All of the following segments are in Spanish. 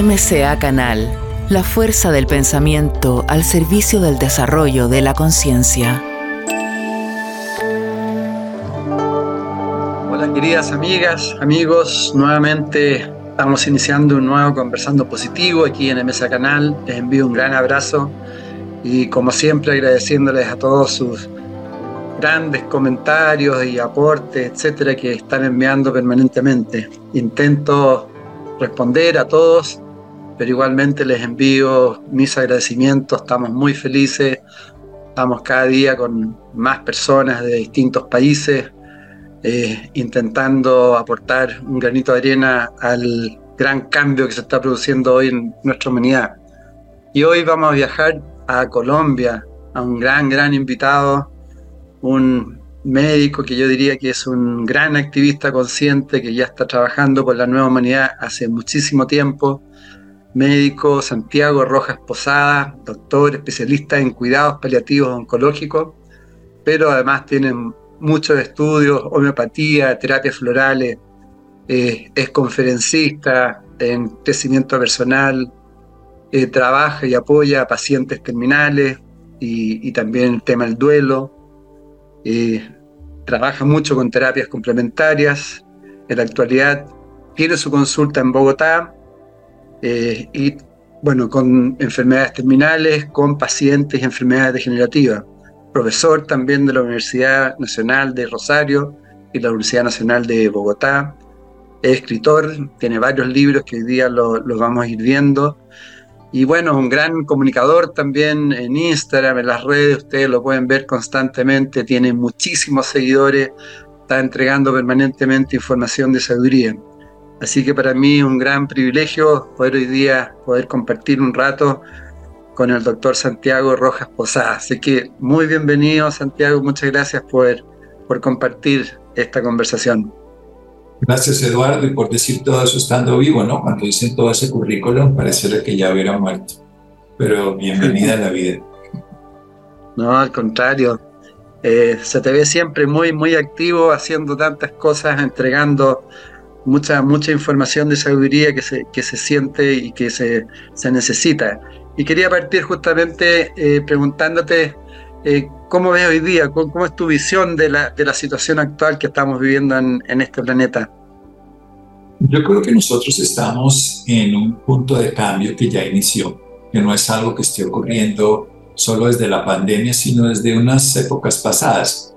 MCA Canal, la fuerza del pensamiento al servicio del desarrollo de la conciencia. Hola queridas amigas, amigos, nuevamente estamos iniciando un nuevo Conversando Positivo aquí en MCA Canal. Les envío un gran abrazo y como siempre agradeciéndoles a todos sus grandes comentarios y aportes, etcétera, que están enviando permanentemente. Intento responder a todos, pero igualmente les envío mis agradecimientos. Estamos muy felices, estamos cada día con más personas de distintos países, eh, intentando aportar un granito de arena al gran cambio que se está produciendo hoy en nuestra humanidad. Y hoy vamos a viajar a Colombia, a un gran, gran invitado, un médico que yo diría que es un gran activista consciente que ya está trabajando por la nueva humanidad hace muchísimo tiempo. Médico Santiago Rojas Posada, doctor especialista en cuidados paliativos oncológicos, pero además tiene muchos estudios, homeopatía, terapias florales, eh, es conferencista en crecimiento personal, eh, trabaja y apoya a pacientes terminales y, y también el tema del duelo eh, trabaja mucho con terapias complementarias. En la actualidad tiene su consulta en Bogotá eh, y, bueno, con enfermedades terminales, con pacientes y enfermedades degenerativas. Profesor también de la Universidad Nacional de Rosario y la Universidad Nacional de Bogotá. Es escritor, tiene varios libros que hoy día los lo vamos a ir viendo. Y bueno, un gran comunicador también en Instagram, en las redes, ustedes lo pueden ver constantemente, tiene muchísimos seguidores, está entregando permanentemente información de sabiduría. Así que para mí un gran privilegio poder hoy día poder compartir un rato con el doctor Santiago Rojas Posada. Así que muy bienvenido Santiago, muchas gracias por, por compartir esta conversación. Gracias, Eduardo, y por decir todo eso estando vivo, ¿no? Cuando dicen todo ese currículum, parece que ya hubiera muerto. Pero bienvenida a la vida. No, al contrario. Eh, se te ve siempre muy, muy activo, haciendo tantas cosas, entregando mucha, mucha información de sabiduría que se, que se siente y que se, se necesita. Y quería partir justamente eh, preguntándote eh, cómo ves hoy día, cómo, es tu visión de la, situación actual que estamos viviendo en, en este planeta. Yo creo que nosotros estamos en un punto de cambio que ya inició, que no es algo que esté ocurriendo solo desde la pandemia, sino desde unas épocas pasadas.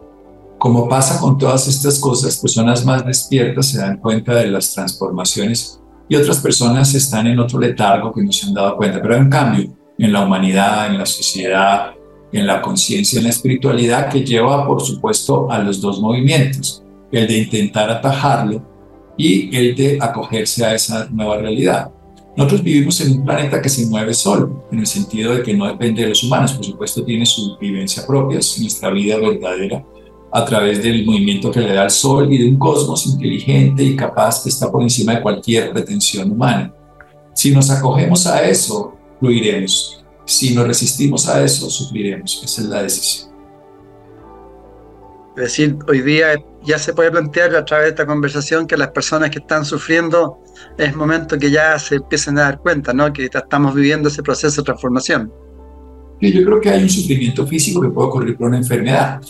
Como pasa con todas estas cosas, personas más despiertas se dan cuenta de las transformaciones y otras personas están en otro letargo que no se han dado cuenta. Pero hay un cambio en la humanidad, en la sociedad, en la conciencia, en la espiritualidad, que lleva, por supuesto, a los dos movimientos, el de intentar atajarlo y el de acogerse a esa nueva realidad. Nosotros vivimos en un planeta que se mueve solo, en el sentido de que no depende de los humanos, por supuesto tiene su vivencia propia, es nuestra vida verdadera, a través del movimiento que le da el Sol y de un cosmos inteligente y capaz que está por encima de cualquier pretensión humana. Si nos acogemos a eso, fluiremos. Si nos resistimos a eso, sufriremos. Esa es la decisión. Es decir, hoy día ya se puede plantear a través de esta conversación que las personas que están sufriendo es momento que ya se empiecen a dar cuenta, ¿no? Que estamos viviendo ese proceso de transformación. Y yo creo que hay un sufrimiento físico que puede ocurrir por una enfermedad.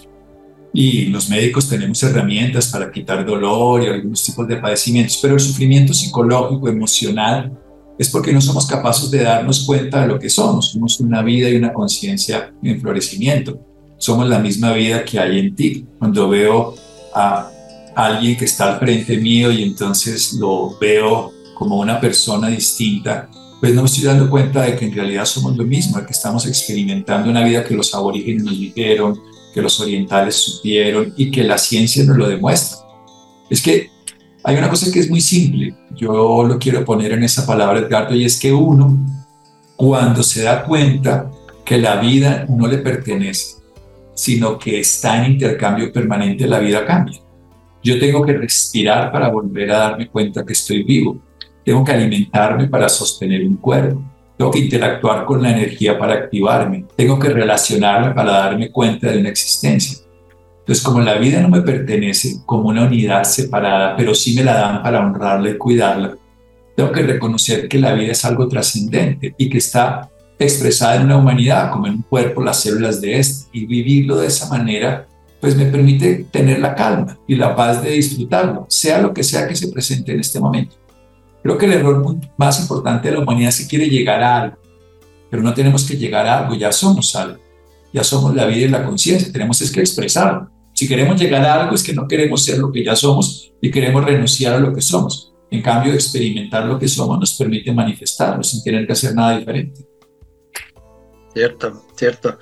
Y los médicos tenemos herramientas para quitar dolor y algunos tipos de padecimientos, pero el sufrimiento psicológico, emocional, es porque no somos capaces de darnos cuenta de lo que somos. Somos una vida y una conciencia en florecimiento. Somos la misma vida que hay en ti. Cuando veo a alguien que está al frente mío y entonces lo veo como una persona distinta, pues no me estoy dando cuenta de que en realidad somos lo mismo, que estamos experimentando una vida que los aborígenes nos dijeron, que los orientales supieron y que la ciencia nos lo demuestra. Es que hay una cosa que es muy simple, yo lo quiero poner en esa palabra, Edgardo, y es que uno, cuando se da cuenta que la vida no le pertenece, sino que está en intercambio permanente, la vida cambia. Yo tengo que respirar para volver a darme cuenta que estoy vivo. Tengo que alimentarme para sostener un cuerpo. Tengo que interactuar con la energía para activarme. Tengo que relacionarme para darme cuenta de una existencia. Entonces, como la vida no me pertenece como una unidad separada, pero sí me la dan para honrarla y cuidarla, tengo que reconocer que la vida es algo trascendente y que está expresada en una humanidad, como en un cuerpo, las células de este, y vivirlo de esa manera, pues me permite tener la calma y la paz de disfrutarlo, sea lo que sea que se presente en este momento. Creo que el error más importante de la humanidad es que quiere llegar a algo, pero no tenemos que llegar a algo, ya somos algo, ya somos la vida y la conciencia, tenemos es que expresarlo. Si queremos llegar a algo es que no queremos ser lo que ya somos y queremos renunciar a lo que somos. En cambio, experimentar lo que somos nos permite manifestarlo sin tener que hacer nada diferente. Cierto, cierto.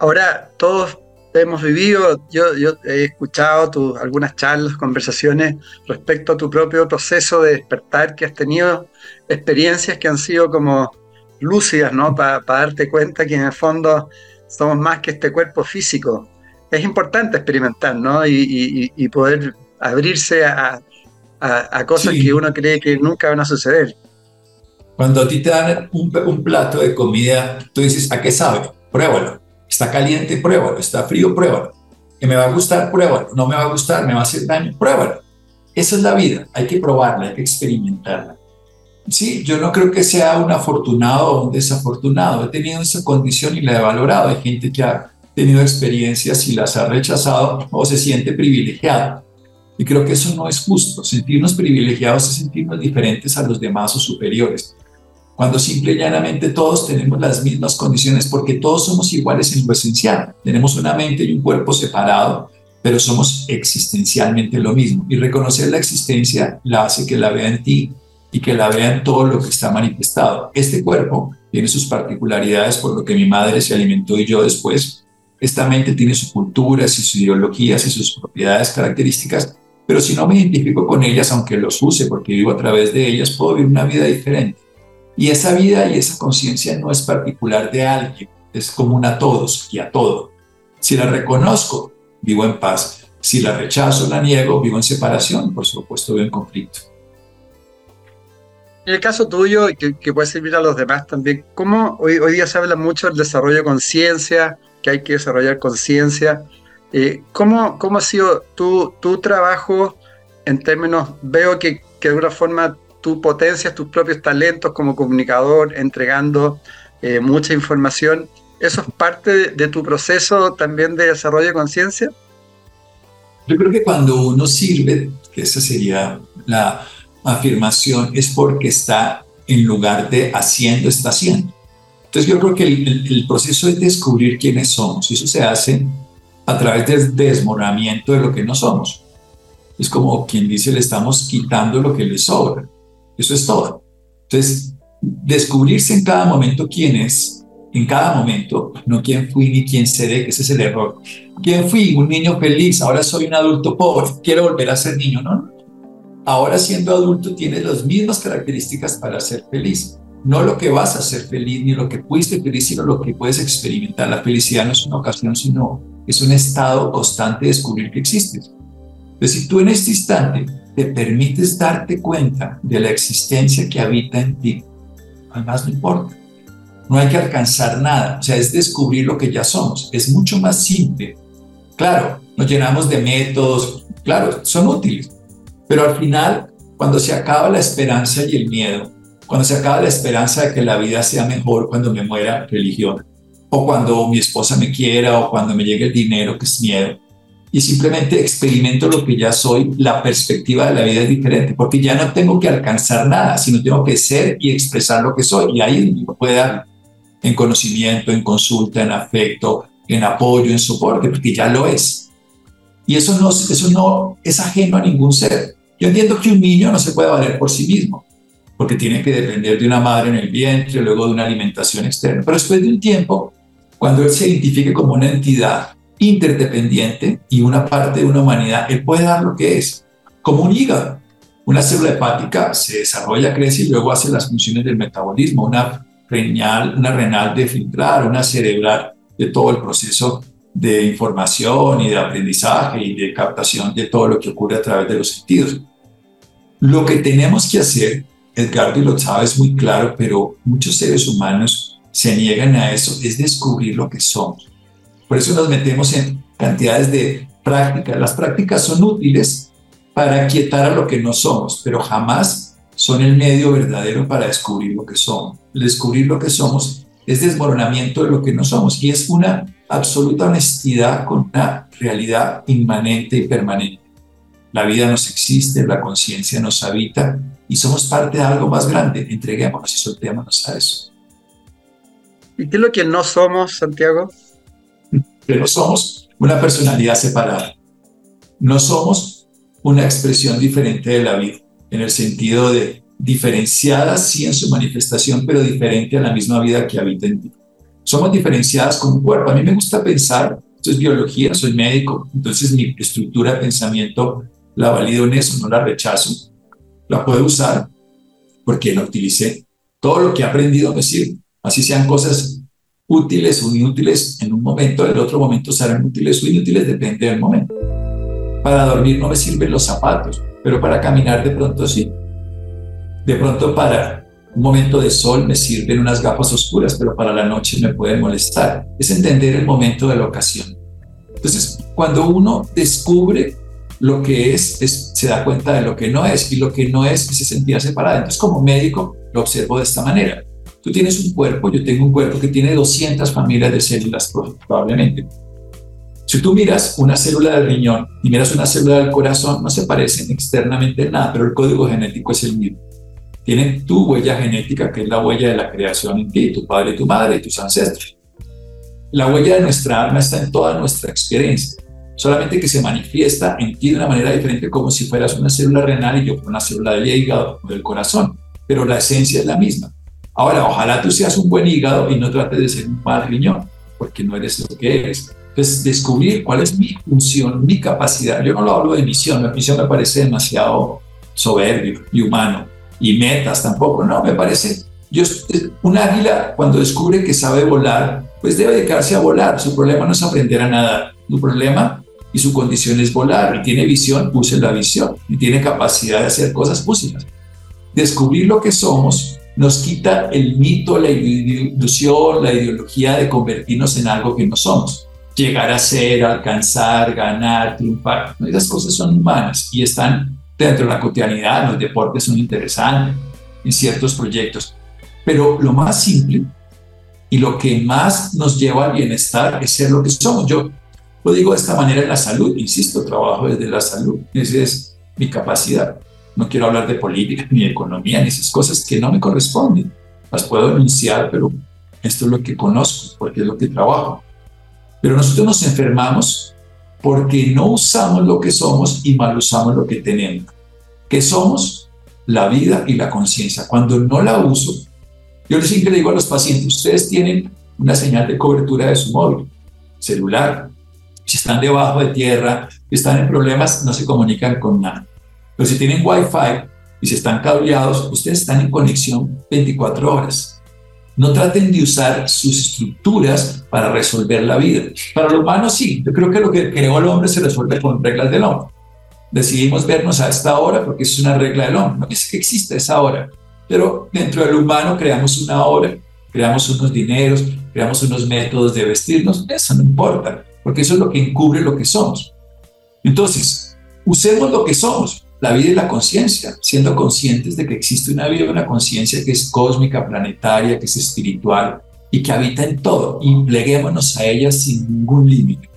Ahora, todos hemos vivido, yo, yo he escuchado tu, algunas charlas, conversaciones respecto a tu propio proceso de despertar, que has tenido experiencias que han sido como lúcidas, ¿no? Para darte cuenta que en el fondo somos más que este cuerpo físico. Es importante experimentar, ¿no? Y, poder abrirse a, a, cosas que uno cree que nunca van a suceder. Cuando a ti te dan un, un, plato de comida, tú dices, ¿a qué sabe? Pruébalo. Está caliente, pruébalo. Está frío, pruébalo. Que me va a gustar, pruébalo. No me va a gustar, me va a hacer daño, pruébalo. Esa es la vida. Hay que probarla, hay que experimentarla. Sí, yo no creo que sea un afortunado o un desafortunado. He tenido esa condición y la he valorado. Hay gente que ha tenido experiencias y las ha rechazado o se siente privilegiado. Y creo que eso no es justo. Sentirnos privilegiados es sentirnos diferentes a los demás o superiores cuando simple y llanamente todos tenemos las mismas condiciones, porque todos somos iguales en lo esencial. Tenemos una mente y un cuerpo separado, pero somos existencialmente lo mismo. Y reconocer la existencia la hace que la vea en ti y que la vea en todo lo que está manifestado. Este cuerpo tiene sus particularidades, por lo que mi madre se alimentó y yo después. Esta mente tiene sus culturas y sus ideologías y sus propiedades características, pero si no me identifico con ellas, aunque los use porque vivo a través de ellas, puedo vivir una vida diferente. Y esa vida y esa conciencia no es particular de alguien, es común a todos y a todo. Si la reconozco, vivo en paz. Si la rechazo, la niego, vivo en separación, por supuesto, vivo en conflicto. En el caso tuyo, que, puede servir a los demás también, ¿cómo hoy, hoy día se habla mucho del desarrollo de conciencia, que hay que desarrollar conciencia? Eh, ¿cómo, ¿Cómo ha sido tu, tu trabajo en términos, veo que, de alguna forma tú potencias tus propios talentos como comunicador, entregando eh, mucha información. ¿Eso es parte de, tu proceso también de desarrollo de conciencia? Yo creo que cuando uno sirve, que esa sería la afirmación, es porque está en lugar de haciendo, está haciendo. Entonces yo creo que el, proceso es descubrir quiénes somos y eso se hace a través del desmoronamiento de lo que no somos. Es como quien dice, le estamos quitando lo que le sobra. Eso es todo. Entonces, descubrirse en cada momento quién es, en cada momento, no quién fui ni quién seré, que ese es el error. ¿Quién fui? Un niño feliz, ahora soy un adulto pobre, quiero volver a ser niño, ¿no? Ahora siendo adulto tienes las mismas características para ser feliz. No lo que vas a ser feliz, ni lo que fuiste feliz, sino lo que puedes experimentar. La felicidad no es una ocasión, sino es un estado constante de descubrir que existes. Entonces, si tú en este instante te permites darte cuenta de la existencia que habita en ti, además no importa. No hay que alcanzar nada, o sea, es descubrir lo que ya somos. Es mucho más simple. Claro, nos llenamos de métodos, claro, son útiles, pero al final, cuando se acaba la esperanza y el miedo, cuando se acaba la esperanza de que la vida sea mejor cuando me muera religión, o cuando mi esposa me quiera, o cuando me llegue el dinero, que es miedo, y simplemente experimento lo que ya soy, la perspectiva de la vida es diferente, porque ya no tengo que alcanzar nada, sino tengo que ser y expresar lo que soy. Y ahí me puede dar en conocimiento, en consulta, en afecto, en apoyo, en soporte, porque ya lo es. Y eso no, eso no es ajeno a ningún ser. Yo entiendo que un niño no se puede valer por sí mismo, porque tiene que depender de una madre en el vientre, luego de una alimentación externa. Pero después de un tiempo, cuando él se identifique como una entidad interdependiente y una parte de una humanidad, él puede dar lo que es, como un hígado. Una célula hepática se desarrolla, crece y luego hace las funciones del metabolismo, una renal, una renal de filtrar, una cerebral de todo el proceso de información y de aprendizaje y de captación de todo lo que ocurre a través de los sentidos. Lo que tenemos que hacer, Edgardo lo sabes muy claro, pero muchos seres humanos se niegan a eso, es descubrir lo que somos. Por eso nos metemos en cantidades de prácticas. Las prácticas son útiles para quietar a lo que no somos, pero jamás son el medio verdadero para descubrir lo que somos. descubrir lo que somos es desmoronamiento de lo que no somos y es una absoluta honestidad con una realidad inmanente y permanente. La vida nos existe, la conciencia nos habita y somos parte de algo más grande. Entreguémonos y soltémonos a eso. ¿Y qué es lo que no somos, Santiago? Que no somos una personalidad separada. No somos una expresión diferente de la vida, en el sentido de diferenciada sí en su manifestación, pero diferente a la misma vida que habita en ti. Somos diferenciadas como un cuerpo. A mí me gusta pensar, esto es biología, soy médico, entonces mi estructura de pensamiento la valido en eso, no la rechazo. La puedo usar porque la utilicé. Todo lo que he aprendido me sirve. Así sean cosas útiles o inútiles en un momento, en el otro momento serán útiles o inútiles, depende del momento. Para dormir no me sirven los zapatos, pero para caminar de pronto sí. De pronto para un momento de sol me sirven unas gafas oscuras, pero para la noche me pueden molestar. Es entender el momento de la ocasión. Entonces, cuando uno descubre lo que es, se da cuenta de lo que no es y lo que no es se sentía separado. Entonces, como médico, lo observo de esta manera. Tú tienes un cuerpo, yo tengo un cuerpo que tiene 200 familias de células probablemente. Si tú miras una célula del riñón y miras una célula del corazón, no se parecen externamente en nada, pero el código genético es el mismo. Tienen tu huella genética, que es la huella de la creación en ti, tu padre, tu madre y tus ancestros. La huella de nuestra alma está en toda nuestra experiencia solamente que se manifiesta en ti de una manera diferente como si fueras una célula renal y yo una célula del hígado o del corazón, pero la esencia es la misma. Ahora, ojalá tú seas un buen hígado y no trates de ser un mal riñón, porque no eres lo que eres. Entonces, descubrir cuál es mi función, mi capacidad. Yo no lo hablo de misión, la misión me parece demasiado soberbio y humano, y metas tampoco, no, me parece, yo, un águila cuando descubre que sabe volar, pues debe dedicarse a volar, su problema no es aprender a nadar, su problema y su condición es volar, y tiene visión, use la visión, y tiene capacidad de hacer cosas, úselas. Descubrir lo que somos nos quita el mito, la ilusión, la ideología de convertirnos en algo que no somos. Llegar a ser, alcanzar, ganar, triunfar, esas cosas son humanas y están dentro de la cotidianidad, los deportes son interesantes, en ciertos proyectos. Pero lo más simple y lo que más nos lleva al bienestar es ser lo que somos. Yo lo digo de esta manera en la salud, insisto, trabajo desde la salud. Esa es mi capacidad. No quiero hablar de política, ni de economía, ni esas cosas que no me corresponden. Las puedo denunciar, pero esto es lo que conozco, porque es lo que trabajo. Pero nosotros nos enfermamos porque no usamos lo que somos y mal usamos lo que tenemos. ¿Qué somos? La vida y la conciencia. Cuando no la uso, yo siempre digo a los pacientes, ustedes tienen una señal de cobertura de su móvil celular, si están debajo de tierra, si están en problemas, no se comunican con nada. Pero si tienen Wi-Fi y si están cableados, ustedes están en conexión 24 horas. No traten de usar sus estructuras para resolver la vida. Para los humanos sí, yo creo que lo que creó el hombre se resuelve con reglas del hombre. Decidimos vernos a esta hora porque es una regla del hombre, no es que exista esa hora. Pero dentro del humano creamos una hora, creamos unos dineros, creamos unos métodos de vestirnos, eso no importa porque eso es lo que encubre lo que somos. Entonces, usemos lo que somos, la vida y la conciencia, siendo conscientes de que existe una vida y una conciencia que es cósmica, planetaria, que es espiritual y que habita en todo. Y a ella sin ningún límite.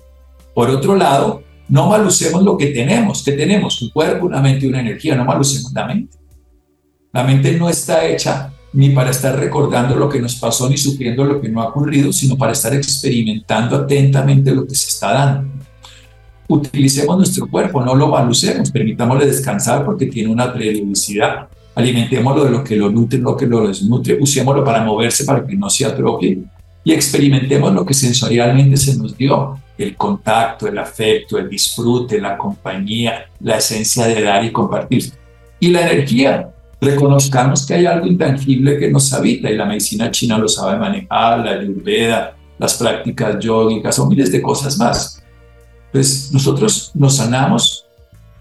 Por otro lado, no malucemos lo que tenemos. que tenemos? Un cuerpo, una mente y una energía. No malucemos la mente. La mente no está hecha ni para estar recordando lo que nos pasó ni sufriendo lo que no ha ocurrido, sino para estar experimentando atentamente lo que se está dando. Utilicemos nuestro cuerpo, no lo malucemos, permitámosle descansar porque tiene una periodicidad. Alimentémoslo de lo que lo nutre, lo que lo desnutre, usémoslo para moverse para que no se atrofie y experimentemos lo que sensorialmente se nos dio, el contacto, el afecto, el disfrute, la compañía, la esencia de dar y compartir. Y la energía, reconozcamos que hay algo intangible que nos habita y la medicina china lo sabe manejar, la ayurveda, las prácticas yógicas o miles de cosas más. Pues nosotros nos sanamos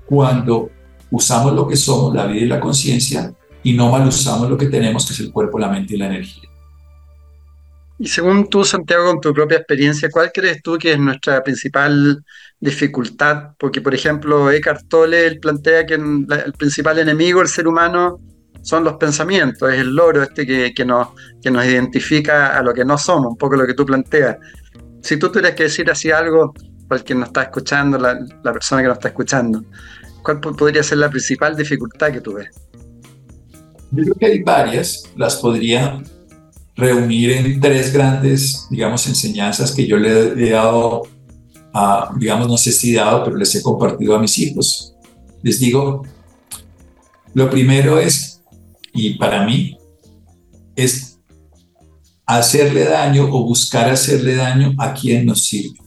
cuando usamos lo que somos, la vida y la conciencia, y no mal usamos lo que tenemos, que es el cuerpo, la mente y la energía. Y según tú, Santiago, con tu propia experiencia, ¿cuál crees tú que es nuestra principal dificultad? Porque, por ejemplo, Eckhart Tolle él plantea que el principal enemigo del ser humano son los pensamientos, es el loro este que, que, nos, que nos identifica a lo que no somos, un poco lo que tú planteas. Si tú tuvieras que decir así algo para que nos está escuchando, la, la persona que nos está escuchando, ¿cuál podría ser la principal dificultad que tú ves? Yo creo que hay varias, las podría reunir en tres grandes, digamos, enseñanzas que yo le he dado a, digamos, no sé si he dado, pero les he compartido a mis hijos. Les digo, lo primero es, y para mí, es hacerle daño o buscar hacerle daño a quien nos sirve,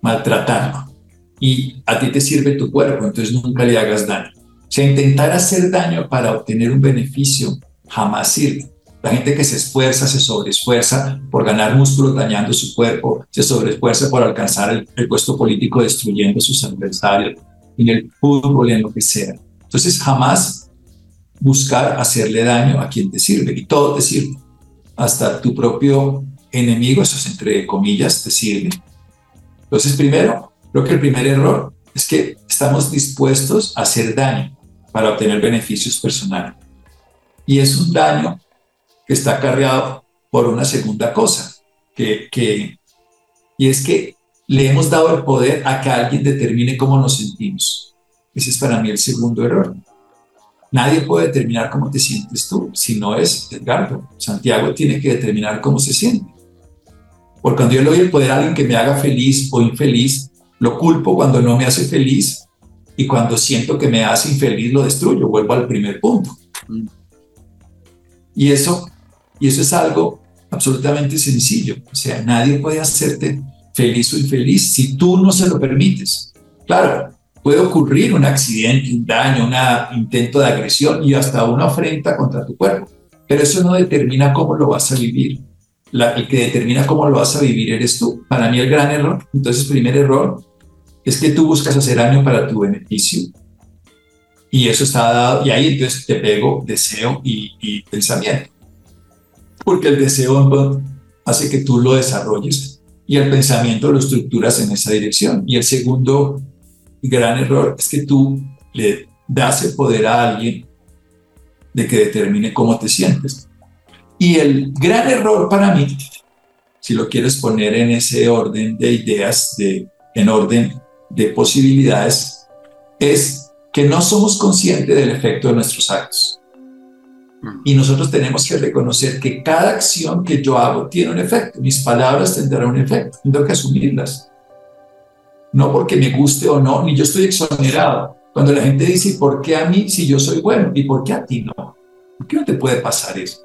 maltratarlo. Y a ti te sirve tu cuerpo, entonces nunca le hagas daño. O sea, intentar hacer daño para obtener un beneficio jamás sirve. La gente que se esfuerza, se sobreesfuerza por ganar músculos dañando su cuerpo, se sobreesfuerza por alcanzar el, el puesto político destruyendo sus adversarios, en el fútbol, en lo que sea. Entonces, jamás buscar hacerle daño a quien te sirve, y todo te sirve. Hasta tu propio enemigo, eso es entre comillas, te sirve. Entonces, primero, creo que el primer error es que estamos dispuestos a hacer daño para obtener beneficios personales. Y es un daño que está cargado por una segunda cosa, que, que, y es que le hemos dado el poder a que alguien determine cómo nos sentimos. Ese es para mí el segundo error. Nadie puede determinar cómo te sientes tú, si no es Edgardo. Santiago tiene que determinar cómo se siente. Porque cuando yo le doy el poder a alguien que me haga feliz o infeliz, lo culpo cuando no me hace feliz y cuando siento que me hace infeliz lo destruyo. Vuelvo al primer punto. Y eso, y eso es algo absolutamente sencillo. O sea, nadie puede hacerte feliz o infeliz si tú no se lo permites. Claro, puede ocurrir un accidente, un daño, un intento de agresión y hasta una ofrenda contra tu cuerpo. Pero eso no determina cómo lo vas a vivir. La, el que determina cómo lo vas a vivir eres tú. Para mí el gran error, entonces primer error, es que tú buscas hacer daño para tu beneficio. Y eso está dado, y ahí entonces te pego deseo y, y pensamiento. Porque el deseo hace que tú lo desarrolles y el pensamiento lo estructuras en esa dirección. Y el segundo gran error es que tú le das el poder a alguien de que determine cómo te sientes. Y el gran error para mí, si lo quieres poner en ese orden de ideas, de, en orden de posibilidades, es que no somos conscientes del efecto de nuestros actos. Y nosotros tenemos que reconocer que cada acción que yo hago tiene un efecto. Mis palabras tendrán un efecto. Tengo que asumirlas no porque me guste o no, ni yo estoy exonerado. Cuando la gente dice, ¿por qué a mí si yo soy bueno? ¿Y por qué a ti no? ¿Por qué no te puede pasar eso?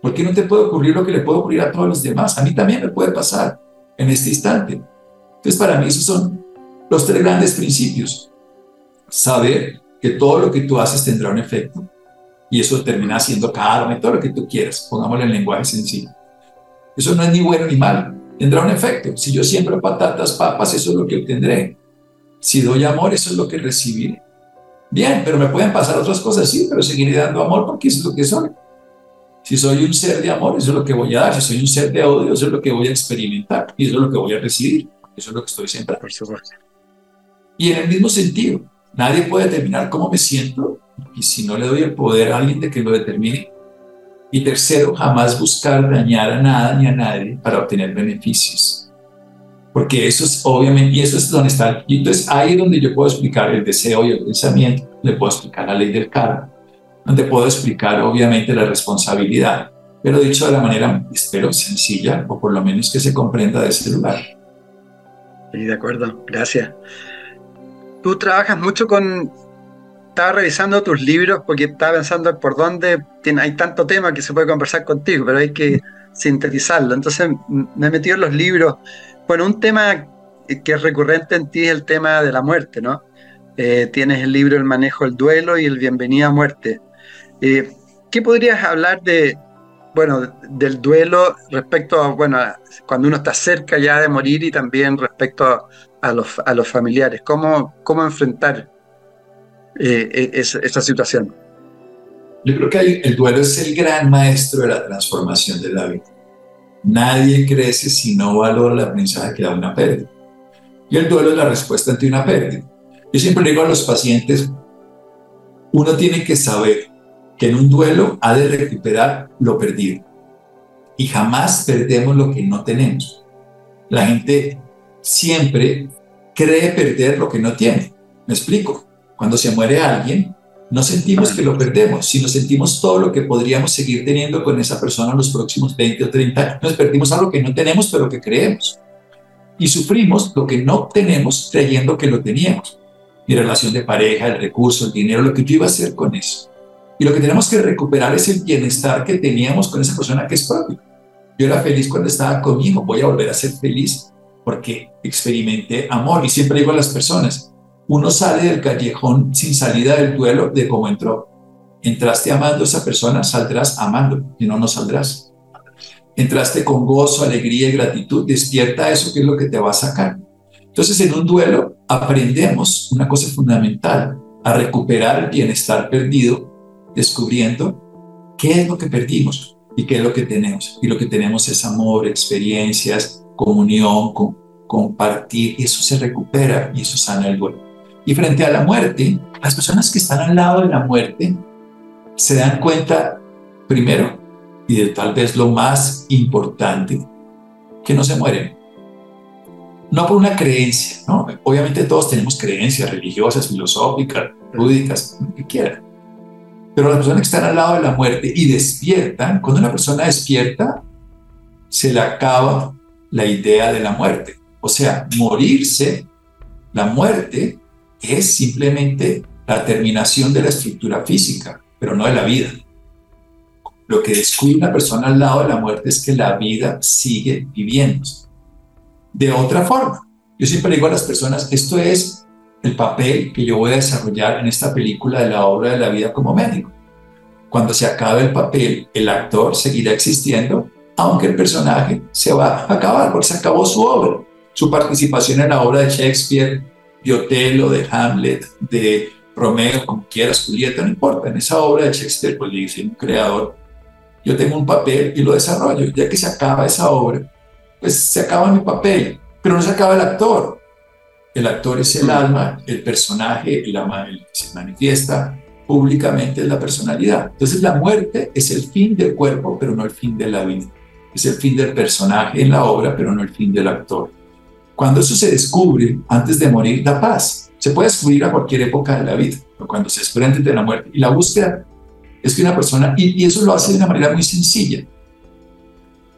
¿Por qué no te puede ocurrir lo que le puede ocurrir a todos los demás? A mí también me puede pasar en este instante. Entonces, para mí esos son los tres grandes principios. Saber que todo lo que tú haces tendrá un efecto y eso termina siendo karma y todo lo que tú quieras, pongámoslo en lenguaje sencillo. Eso no es ni bueno ni malo, tendrá un efecto. Si yo siembro patatas, papas, eso es lo que obtendré. Si doy amor, eso es lo que recibiré. Bien, pero me pueden pasar otras cosas, sí, pero seguiré dando amor porque eso es lo que soy. Si soy un ser de amor, eso es lo que voy a dar. Si soy un ser de odio, eso es lo que voy a experimentar y eso es lo que voy a recibir. Eso es lo que estoy sembrando. Y en el mismo sentido, nadie puede determinar cómo me siento y si no le doy el poder a alguien de que lo determine, y tercero, jamás buscar dañar a nada ni a nadie para obtener beneficios. Porque eso es obviamente, y eso es donde está. Y entonces ahí es donde yo puedo explicar el deseo y el pensamiento, le puedo explicar la ley del karma, donde puedo explicar obviamente la responsabilidad, pero dicho de la manera, espero, sencilla, o por lo menos que se comprenda de ese lugar. Sí, de acuerdo, gracias. Tú trabajas mucho con estaba revisando tus libros porque estaba pensando por dónde tiene, hay tanto tema que se puede conversar contigo, pero hay que sintetizarlo. Entonces me he metido en los libros. Bueno, un tema que es recurrente en ti es el tema de la muerte, ¿no? Eh, tienes el libro El manejo del duelo y el Bienvenida a muerte. Eh, ¿Qué podrías hablar de, bueno, del duelo respecto a, bueno, cuando uno está cerca ya de morir y también respecto a, los, a los familiares? ¿Cómo, cómo enfrentar eh, esta situación. Yo creo que el duelo es el gran maestro de la transformación de la vida. Nadie crece si no valora la aprendizaje que da una pérdida. Y el duelo es la respuesta ante una pérdida. Yo siempre digo a los pacientes, uno tiene que saber que en un duelo ha de recuperar lo perdido. Y jamás perdemos lo que no tenemos. La gente siempre cree perder lo que no tiene. Me explico. Cuando se muere alguien, no sentimos que lo perdemos, sino sentimos todo lo que podríamos seguir teniendo con esa persona en los próximos 20 o 30 años. Nos perdimos algo que no tenemos, pero que creemos. Y sufrimos lo que no tenemos creyendo que lo teníamos. Mi relación de pareja, el recurso, el dinero, lo que yo iba a hacer con eso. Y lo que tenemos que recuperar es el bienestar que teníamos con esa persona que es propio. Yo era feliz cuando estaba conmigo, voy a volver a ser feliz porque experimenté amor. Y siempre digo a las personas, uno sale del callejón sin salida del duelo de cómo entró. Entraste amando a esa persona, saldrás amando, y no, no saldrás. Entraste con gozo, alegría y gratitud, despierta eso que es lo que te va a sacar. Entonces, en un duelo aprendemos una cosa fundamental, a recuperar el bienestar perdido descubriendo qué es lo que perdimos y qué es lo que tenemos. Y lo que tenemos es amor, experiencias, comunión, compartir, y eso se recupera y eso sana el duelo. Y frente a la muerte, las personas que están al lado de la muerte se dan cuenta, primero, y de tal vez lo más importante, que no se mueren. No por una creencia, ¿no? Obviamente todos tenemos creencias religiosas, filosóficas, lúdicas, lo que quieran. Pero las personas que están al lado de la muerte y despiertan, cuando una persona despierta, se le acaba la idea de la muerte. O sea, morirse, la muerte, es simplemente la terminación de la estructura física, pero no de la vida. Lo que descubre una persona al lado de la muerte es que la vida sigue viviendo. De otra forma, yo siempre digo a las personas, esto es el papel que yo voy a desarrollar en esta película de la obra de la vida como médico. Cuando se acabe el papel, el actor seguirá existiendo, aunque el personaje se va a acabar, porque se acabó su obra. Su participación en la obra de Shakespeare, de Otelo, de Hamlet, de Romeo, como quieras, Julieta, no importa. En esa obra de Shakespeare, pues dice un creador, yo tengo un papel y lo desarrollo. Ya que se acaba esa obra, pues se acaba mi papel, pero no se acaba el actor el actor es el alma, el personaje, el, el, se manifiesta públicamente es la personalidad. Entonces la muerte es el fin del cuerpo, pero no el fin de la vida. Es el fin del personaje en la obra, pero no el fin del actor. Cuando eso se descubre antes de morir, da paz. Se puede descubrir a cualquier época de la vida, pero cuando se descubre antes de la muerte. Y la búsqueda es que una persona, y, y eso lo hace de una manera muy sencilla,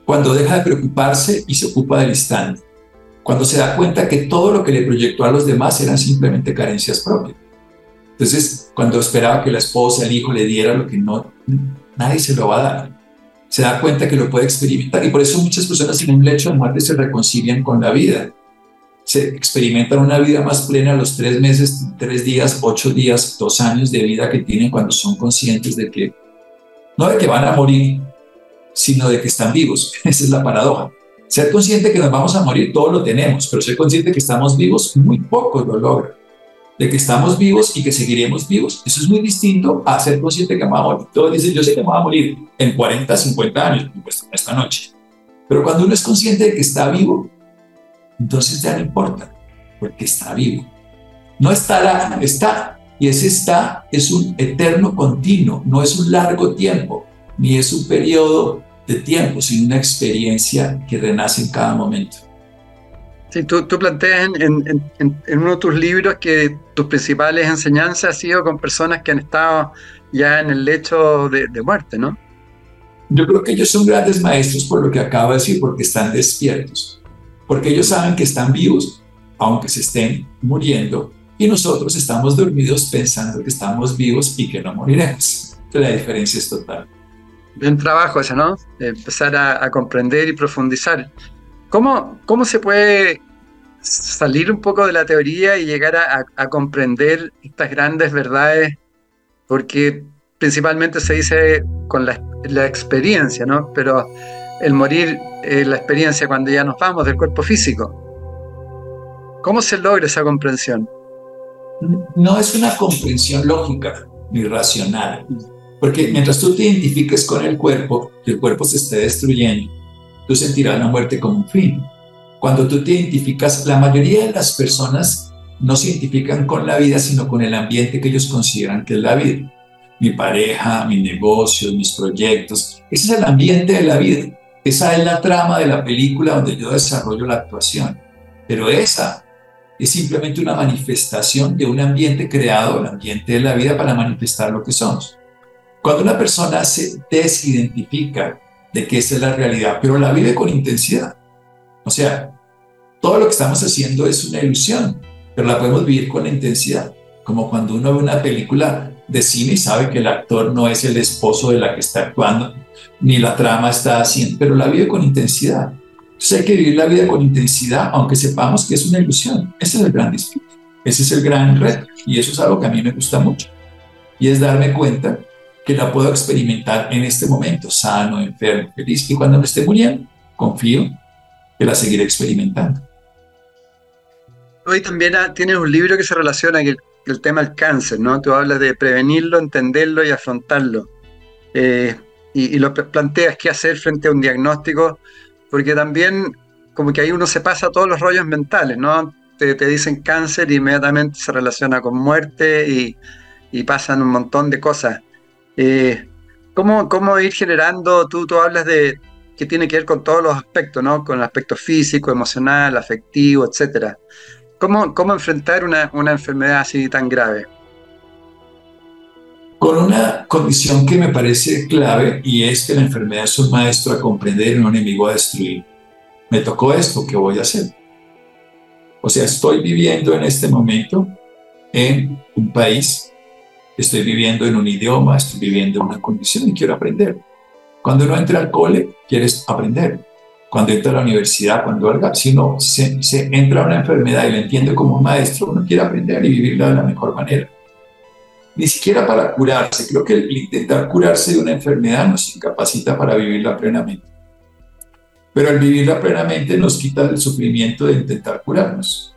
cuando deja de preocuparse y se ocupa del instante cuando se da cuenta que todo lo que le proyectó a los demás eran simplemente carencias propias. Entonces, cuando esperaba que la esposa, el hijo le diera lo que no, nadie se lo va a dar. Se da cuenta que lo puede experimentar y por eso muchas personas en un lecho de muerte se reconcilian con la vida. Se experimentan una vida más plena los tres meses, tres días, ocho días, dos años de vida que tienen cuando son conscientes de que, no de que van a morir, sino de que están vivos. Esa es la paradoja. Ser consciente que nos vamos a morir, todo lo tenemos, pero ser consciente que estamos vivos, muy pocos lo logran. De que estamos vivos y que seguiremos vivos. Eso es muy distinto a ser consciente que vamos a morir. Todos dicen, yo sé que me voy a morir en 40, 50 años, pues esta noche. Pero cuando uno es consciente de que está vivo, entonces ya no importa, porque está vivo. No estará, está. Y ese está es un eterno continuo, no es un largo tiempo, ni es un periodo de tiempo, sino una experiencia que renace en cada momento. Sí, tú, tú planteas en, en, uno de tus libros que tus principales enseñanzas han sido con personas que han estado ya en el lecho de, de muerte, ¿no? Yo creo que ellos son grandes maestros por lo que acabo de decir, porque están despiertos, porque ellos saben que están vivos, aunque se estén muriendo, y nosotros estamos dormidos pensando que estamos vivos y que no moriremos. la diferencia es total. Buen trabajo ese, ¿no? Empezar a, comprender y profundizar. ¿Cómo, ¿Cómo se puede salir un poco de la teoría y llegar a, comprender estas grandes verdades? Porque principalmente se dice con la, experiencia, ¿no? Pero el morir es la experiencia cuando ya nos vamos del cuerpo físico. ¿Cómo se logra esa comprensión? No es una comprensión lógica ni racional. Porque mientras tú te identifiques con el cuerpo y el cuerpo se esté destruyendo, tú sentirás la muerte como un fin. Cuando tú te identificas, la mayoría de las personas no se identifican con la vida, sino con el ambiente que ellos consideran que es la vida. mi pareja, mis negocios, mis proyectos. Ese es el ambiente de la vida. Esa es la trama de la película donde yo desarrollo la actuación. Pero esa es simplemente una manifestación de un ambiente creado, el ambiente de la vida, para manifestar lo que somos. Cuando una persona se desidentifica de que esa es la realidad, pero la vive con intensidad. O sea, todo lo que estamos haciendo es una ilusión, pero la podemos vivir con intensidad. Como cuando uno ve una película de cine y sabe que el actor no es el esposo de la que está actuando, ni la trama está haciendo, pero la vive con intensidad. Entonces hay que vivir la vida con intensidad, aunque sepamos que es una ilusión. Ese es el gran disfrute, ese es el gran reto, y eso es algo que a mí me gusta mucho. Y es darme cuenta que la puedo experimentar en este momento, sano, enfermo, feliz, y cuando me esté muriendo, confío que la seguiré experimentando. Hoy también ah, tienes un libro que se relaciona con el, tema del cáncer, ¿no? Tú hablas de prevenirlo, entenderlo y afrontarlo. Eh, y, lo planteas qué hacer frente a un diagnóstico, porque también como que ahí uno se pasa todos los rollos mentales, ¿no? Te, dicen cáncer y inmediatamente se relaciona con muerte y, y pasan un montón de cosas. Eh, ¿cómo, ¿Cómo ir generando, tú, tú hablas de que tiene que ver con todos los aspectos, ¿no? Con el aspecto físico, emocional, afectivo, etcétera. ¿Cómo, cómo enfrentar una, una enfermedad así tan grave? Con una condición que me parece clave y es que la enfermedad es un maestro a comprender y un enemigo a destruir. Me tocó esto, ¿qué voy a hacer? O sea, estoy viviendo en este momento en un país, estoy viviendo en un idioma, estoy viviendo en una condición y quiero aprender. Cuando uno entra al cole, quieres aprender. Cuando entra a la universidad, cuando algo, si no se, se entra a una enfermedad y la entiende como un maestro, uno quiere aprender y vivirla de la mejor manera. Ni siquiera para curarse. Creo que el intentar curarse de una enfermedad nos incapacita para vivirla plenamente. Pero al vivirla plenamente nos quita el sufrimiento de intentar curarnos.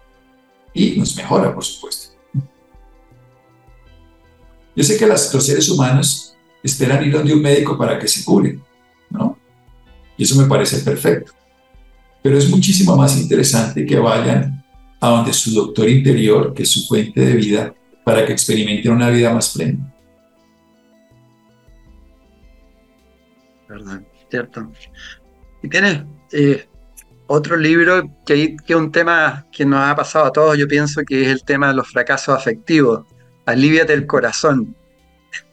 Y nos mejora, por supuesto. Yo sé que las, los seres humanos esperan ir donde un médico para que se cure, ¿no? Y eso me parece perfecto. Pero es muchísimo más interesante que vayan a donde su doctor interior, que es su fuente de vida, para que experimenten una vida más plena. Verdad, cierto. Y tienes eh, otro libro que es un tema que nos ha pasado a todos, yo pienso que es el tema de los fracasos afectivos. Aliviate el corazón.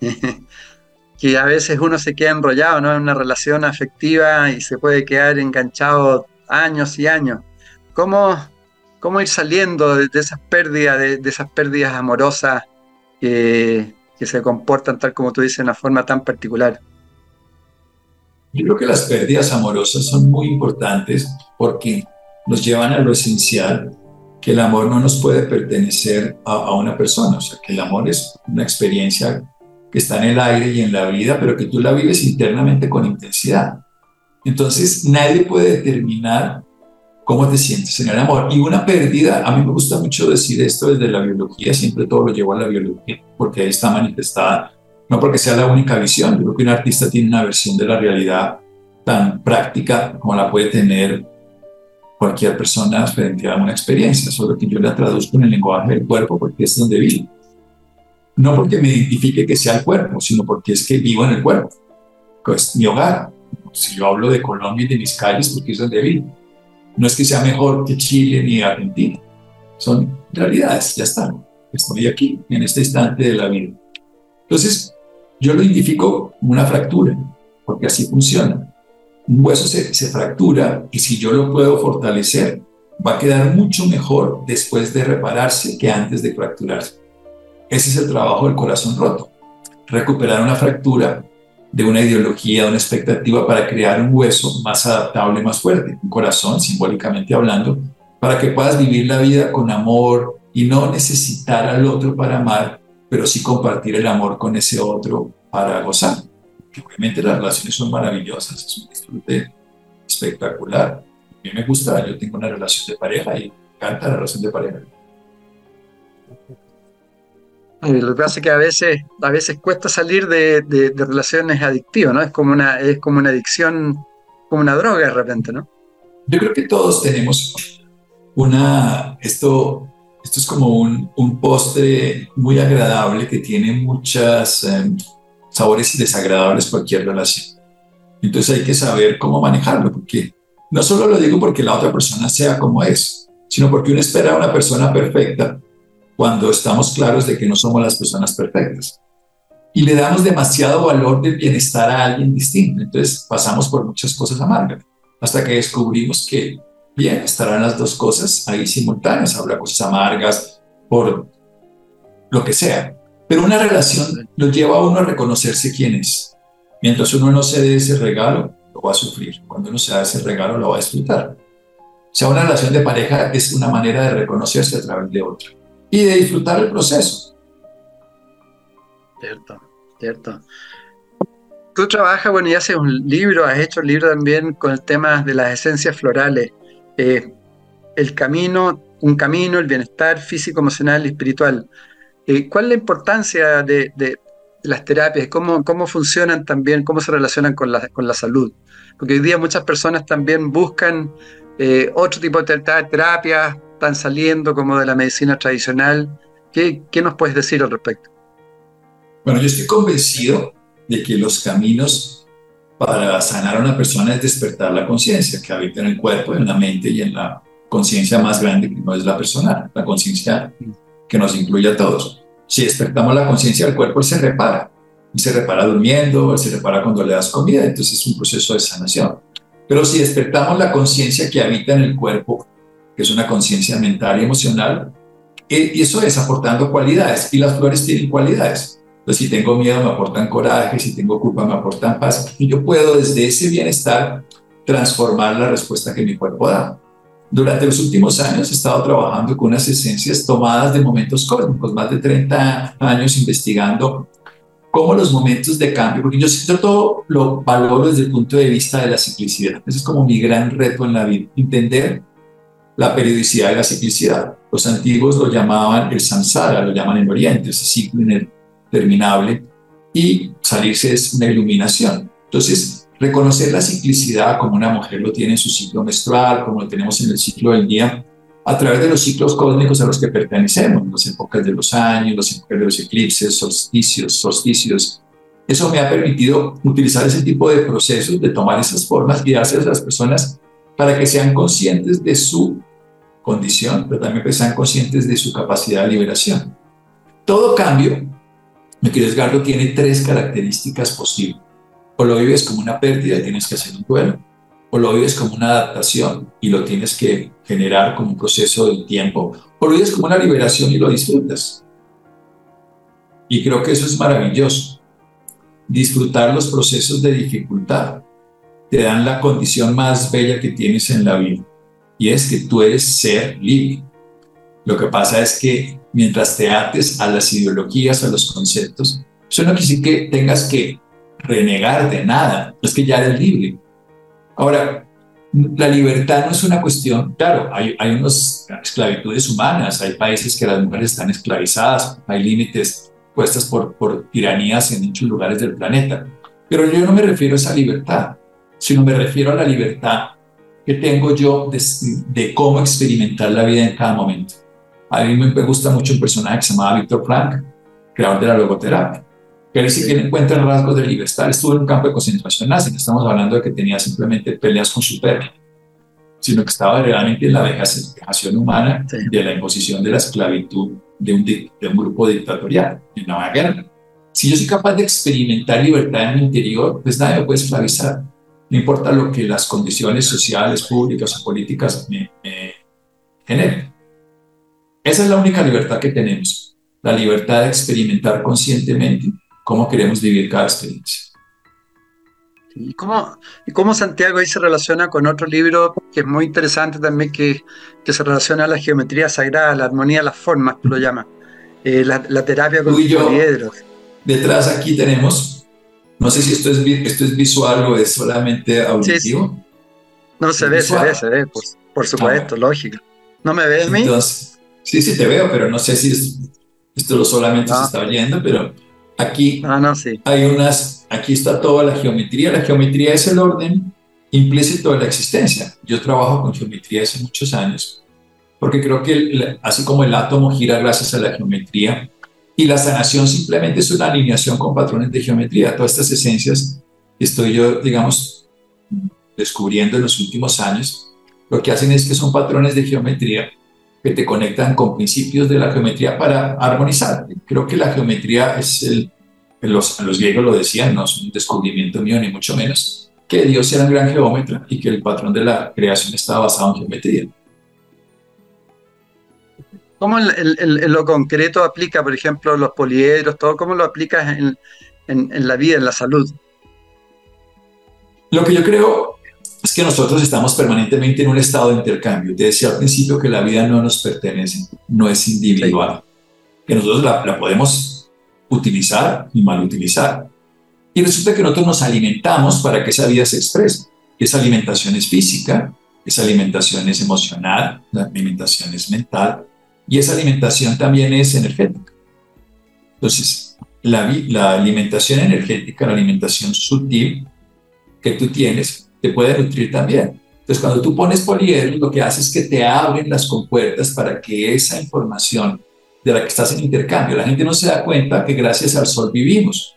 que a veces uno se queda enrollado ¿no? en una relación afectiva y se puede quedar enganchado años y años. ¿Cómo, cómo ir saliendo de, esas pérdidas, de, esas pérdidas amorosas que, se comportan tal como tú dices, de una forma tan particular? Yo creo que las pérdidas amorosas son muy importantes porque nos llevan a lo esencial, que el amor no nos puede pertenecer a, a una persona, o sea, que el amor es una experiencia que está en el aire y en la vida, pero que tú la vives internamente con intensidad. Entonces, nadie puede determinar cómo te sientes en el amor. Y una pérdida, a mí me gusta mucho decir esto desde la biología, siempre todo lo llevo a la biología, porque ahí está manifestada, no porque sea la única visión, yo creo que un artista tiene una versión de la realidad tan práctica como la puede tener cualquier persona frente a una experiencia, solo que yo la traduzco en el lenguaje del cuerpo porque es donde vivo no porque me identifique que sea el cuerpo, sino porque es que vivo en el cuerpo. Pues mi hogar. Si yo hablo de Colombia y de mis calles, porque es donde vivo. No es que sea mejor que Chile ni Argentina. Son realidades, ya están. Estoy aquí, en este instante de la vida. Entonces, yo lo identifico como una fractura, porque así funciona. Un hueso se, se fractura y si yo lo puedo fortalecer, va a quedar mucho mejor después de repararse que antes de fracturarse. Ese es el trabajo del corazón roto. Recuperar una fractura de una ideología, de una expectativa para crear un hueso más adaptable, más fuerte, un corazón simbólicamente hablando, para que puedas vivir la vida con amor y no necesitar al otro para amar, pero sí compartir el amor con ese otro para gozar. obviamente las relaciones son maravillosas, es un disfrute espectacular. A mí me gusta, yo tengo una relación de pareja y me encanta la relación de pareja. Lo que pasa es que a veces, a veces cuesta salir de, relaciones adictivas, ¿no? Es como, una, es como una adicción, como una droga de repente, ¿no? Yo creo que todos tenemos una, esto, esto es como un, un postre muy agradable que tiene muchas, em, sabores desagradables cualquier relación. Entonces hay que saber cómo manejarlo, porque no solo lo digo porque la otra persona sea como es, sino porque uno espera a una persona perfecta cuando estamos claros de que no somos las personas perfectas. Y le damos demasiado valor del bienestar a alguien distinto. Entonces pasamos por muchas cosas amargas, hasta que descubrimos que, bien, estarán las dos cosas ahí simultáneas. Habrá cosas amargas por lo que sea. Pero una relación lo lleva a uno a reconocerse quién es. Mientras uno no se dé ese regalo, lo va a sufrir. Cuando uno se da ese regalo, lo va a disfrutar. O sea, una relación de pareja es una manera de reconocerse a través de otra y de disfrutar el proceso. Cierto, cierto. Tú trabajas, bueno, y haces un libro, has hecho un libro también con el tema de las esencias florales. Eh, el camino, un camino, el bienestar físico, emocional y espiritual. Eh, ¿Cuál es la importancia de, las terapias? ¿Cómo, ¿Cómo funcionan también? ¿Cómo se relacionan con la, con la salud? Porque hoy día muchas personas también buscan eh, otro tipo de terapias, están saliendo como de la medicina tradicional. ¿Qué, ¿Qué nos puedes decir al respecto? Bueno, yo estoy convencido de que los caminos para sanar a una persona es despertar la conciencia que habita en el cuerpo, en la mente y en la conciencia más grande que no es la personal, la conciencia que nos incluye a todos. Si despertamos la conciencia del cuerpo, él se repara. Él se repara durmiendo, él se repara cuando le das comida, entonces es un proceso de sanación. Pero si despertamos la conciencia que habita en el cuerpo, que es una conciencia mental y emocional, y eso es aportando cualidades, y las flores tienen cualidades. Entonces, si tengo miedo, me aportan coraje, si tengo culpa, me aportan paz, y yo puedo desde ese bienestar transformar la respuesta que mi cuerpo da. Durante los últimos años he estado trabajando con unas esencias tomadas de momentos cósmicos, más de 30 años investigando cómo los momentos de cambio, porque yo, yo todo lo valoro desde el punto de vista de la ciclicidad. Ese es como mi gran reto en la vida, entender la periodicidad y la ciclicidad. Los antiguos lo llamaban el samsara, lo llaman en Oriente, ese ciclo interminable, y salirse es una iluminación. Entonces, reconocer la ciclicidad como una mujer lo tiene en su ciclo menstrual, como lo tenemos en el ciclo del día, a través de los ciclos cósmicos a los que pertenecemos, las épocas de los años, las épocas de los eclipses, solsticios, solsticios. Eso me ha permitido utilizar ese tipo de procesos, de tomar esas formas y dárselas a las personas para que sean conscientes de su condición, pero también que sean conscientes de su capacidad de liberación. Todo cambio, mi querido Edgardo, tiene tres características posibles. O lo vives como una pérdida y tienes que hacer un duelo, o lo vives como una adaptación y lo tienes que generar como un proceso del tiempo, o lo vives como una liberación y lo disfrutas. Y creo que eso es maravilloso. Disfrutar los procesos de dificultad te dan la condición más bella que tienes en la vida, y es que tú eres ser libre. Lo que pasa es que mientras te ates a las ideologías, a los conceptos, eso no quiere decir que tengas que renegar de nada, es que ya eres libre. Ahora, la libertad no es una cuestión, claro, hay, hay unas esclavitudes humanas, hay países que las mujeres están esclavizadas, hay límites puestas por, por tiranías en muchos lugares del planeta, pero yo no me refiero a esa libertad, sino me refiero a la libertad que tengo yo de, de cómo experimentar la vida en cada momento. A mí me gusta mucho un personaje que se llamaba Víctor Frank, creador de la logoterapia que él sí tiene en cuenta rasgos de libertad. Estuvo en un campo de concentración nazi, no estamos hablando de que tenía simplemente peleas con su perro, sino que estaba realmente en la vejación humana de la imposición de la esclavitud de un, de un grupo dictatorial en la guerra. Si yo soy capaz de experimentar libertad en mi interior, pues nadie me puede esclavizar. No importa lo que las condiciones sociales, públicas o políticas me, me generen. Esa es la única libertad que tenemos, la libertad de experimentar conscientemente cómo queremos vivir cada experiencia. ¿Y cómo, ¿Y cómo Santiago ahí se relaciona con otro libro que es muy interesante también, que, que se relaciona a la geometría sagrada, la armonía de las formas, tú lo llamas, eh, la, terapia con poliedros? Detrás aquí tenemos, no sé si esto es, esto es visual o es solamente auditivo. No, se ve, se ve, se ve, por, supuesto, lógico. ¿No me ves mí? sí, sí te veo, pero no sé si esto solamente se ah. está oyendo, pero Aquí ah, no, sí. hay unas, aquí está toda la geometría. La geometría es el orden implícito de la existencia. Yo trabajo con geometría hace muchos años, porque creo que así como el átomo gira gracias a la geometría, Y la sanación simplemente es una alineación con patrones de geometría. Todas estas esencias estoy yo, digamos, descubriendo en los últimos años, lo que hacen es que son patrones de geometría que te conectan con principios de la geometría para armonizar. Creo que la geometría es el, los, los griegos lo decían, no es un descubrimiento mío ni mucho menos, que Dios era un gran geómetra y que el patrón de la creación estaba basado en geometría. ¿Cómo en, lo concreto aplica, por ejemplo, los poliedros, todo? ¿Cómo lo aplicas en, en, la vida, en la salud? Lo que yo creo es que nosotros estamos permanentemente en un estado de intercambio. Te decía al principio que la vida no nos pertenece, no es individual, que nosotros la, la podemos utilizar y mal utilizar. Y resulta que nosotros nos alimentamos para que esa vida se exprese. Esa alimentación es física, esa alimentación es emocional, la alimentación es mental, y esa alimentación también es energética. Entonces, la, la alimentación energética, la alimentación sutil que tú tienes, te puede nutrir también. Entonces, cuando tú pones poliedros, lo que hace es que te abren las compuertas para que esa información de la que estás en intercambio, la gente no se da cuenta que gracias al sol vivimos,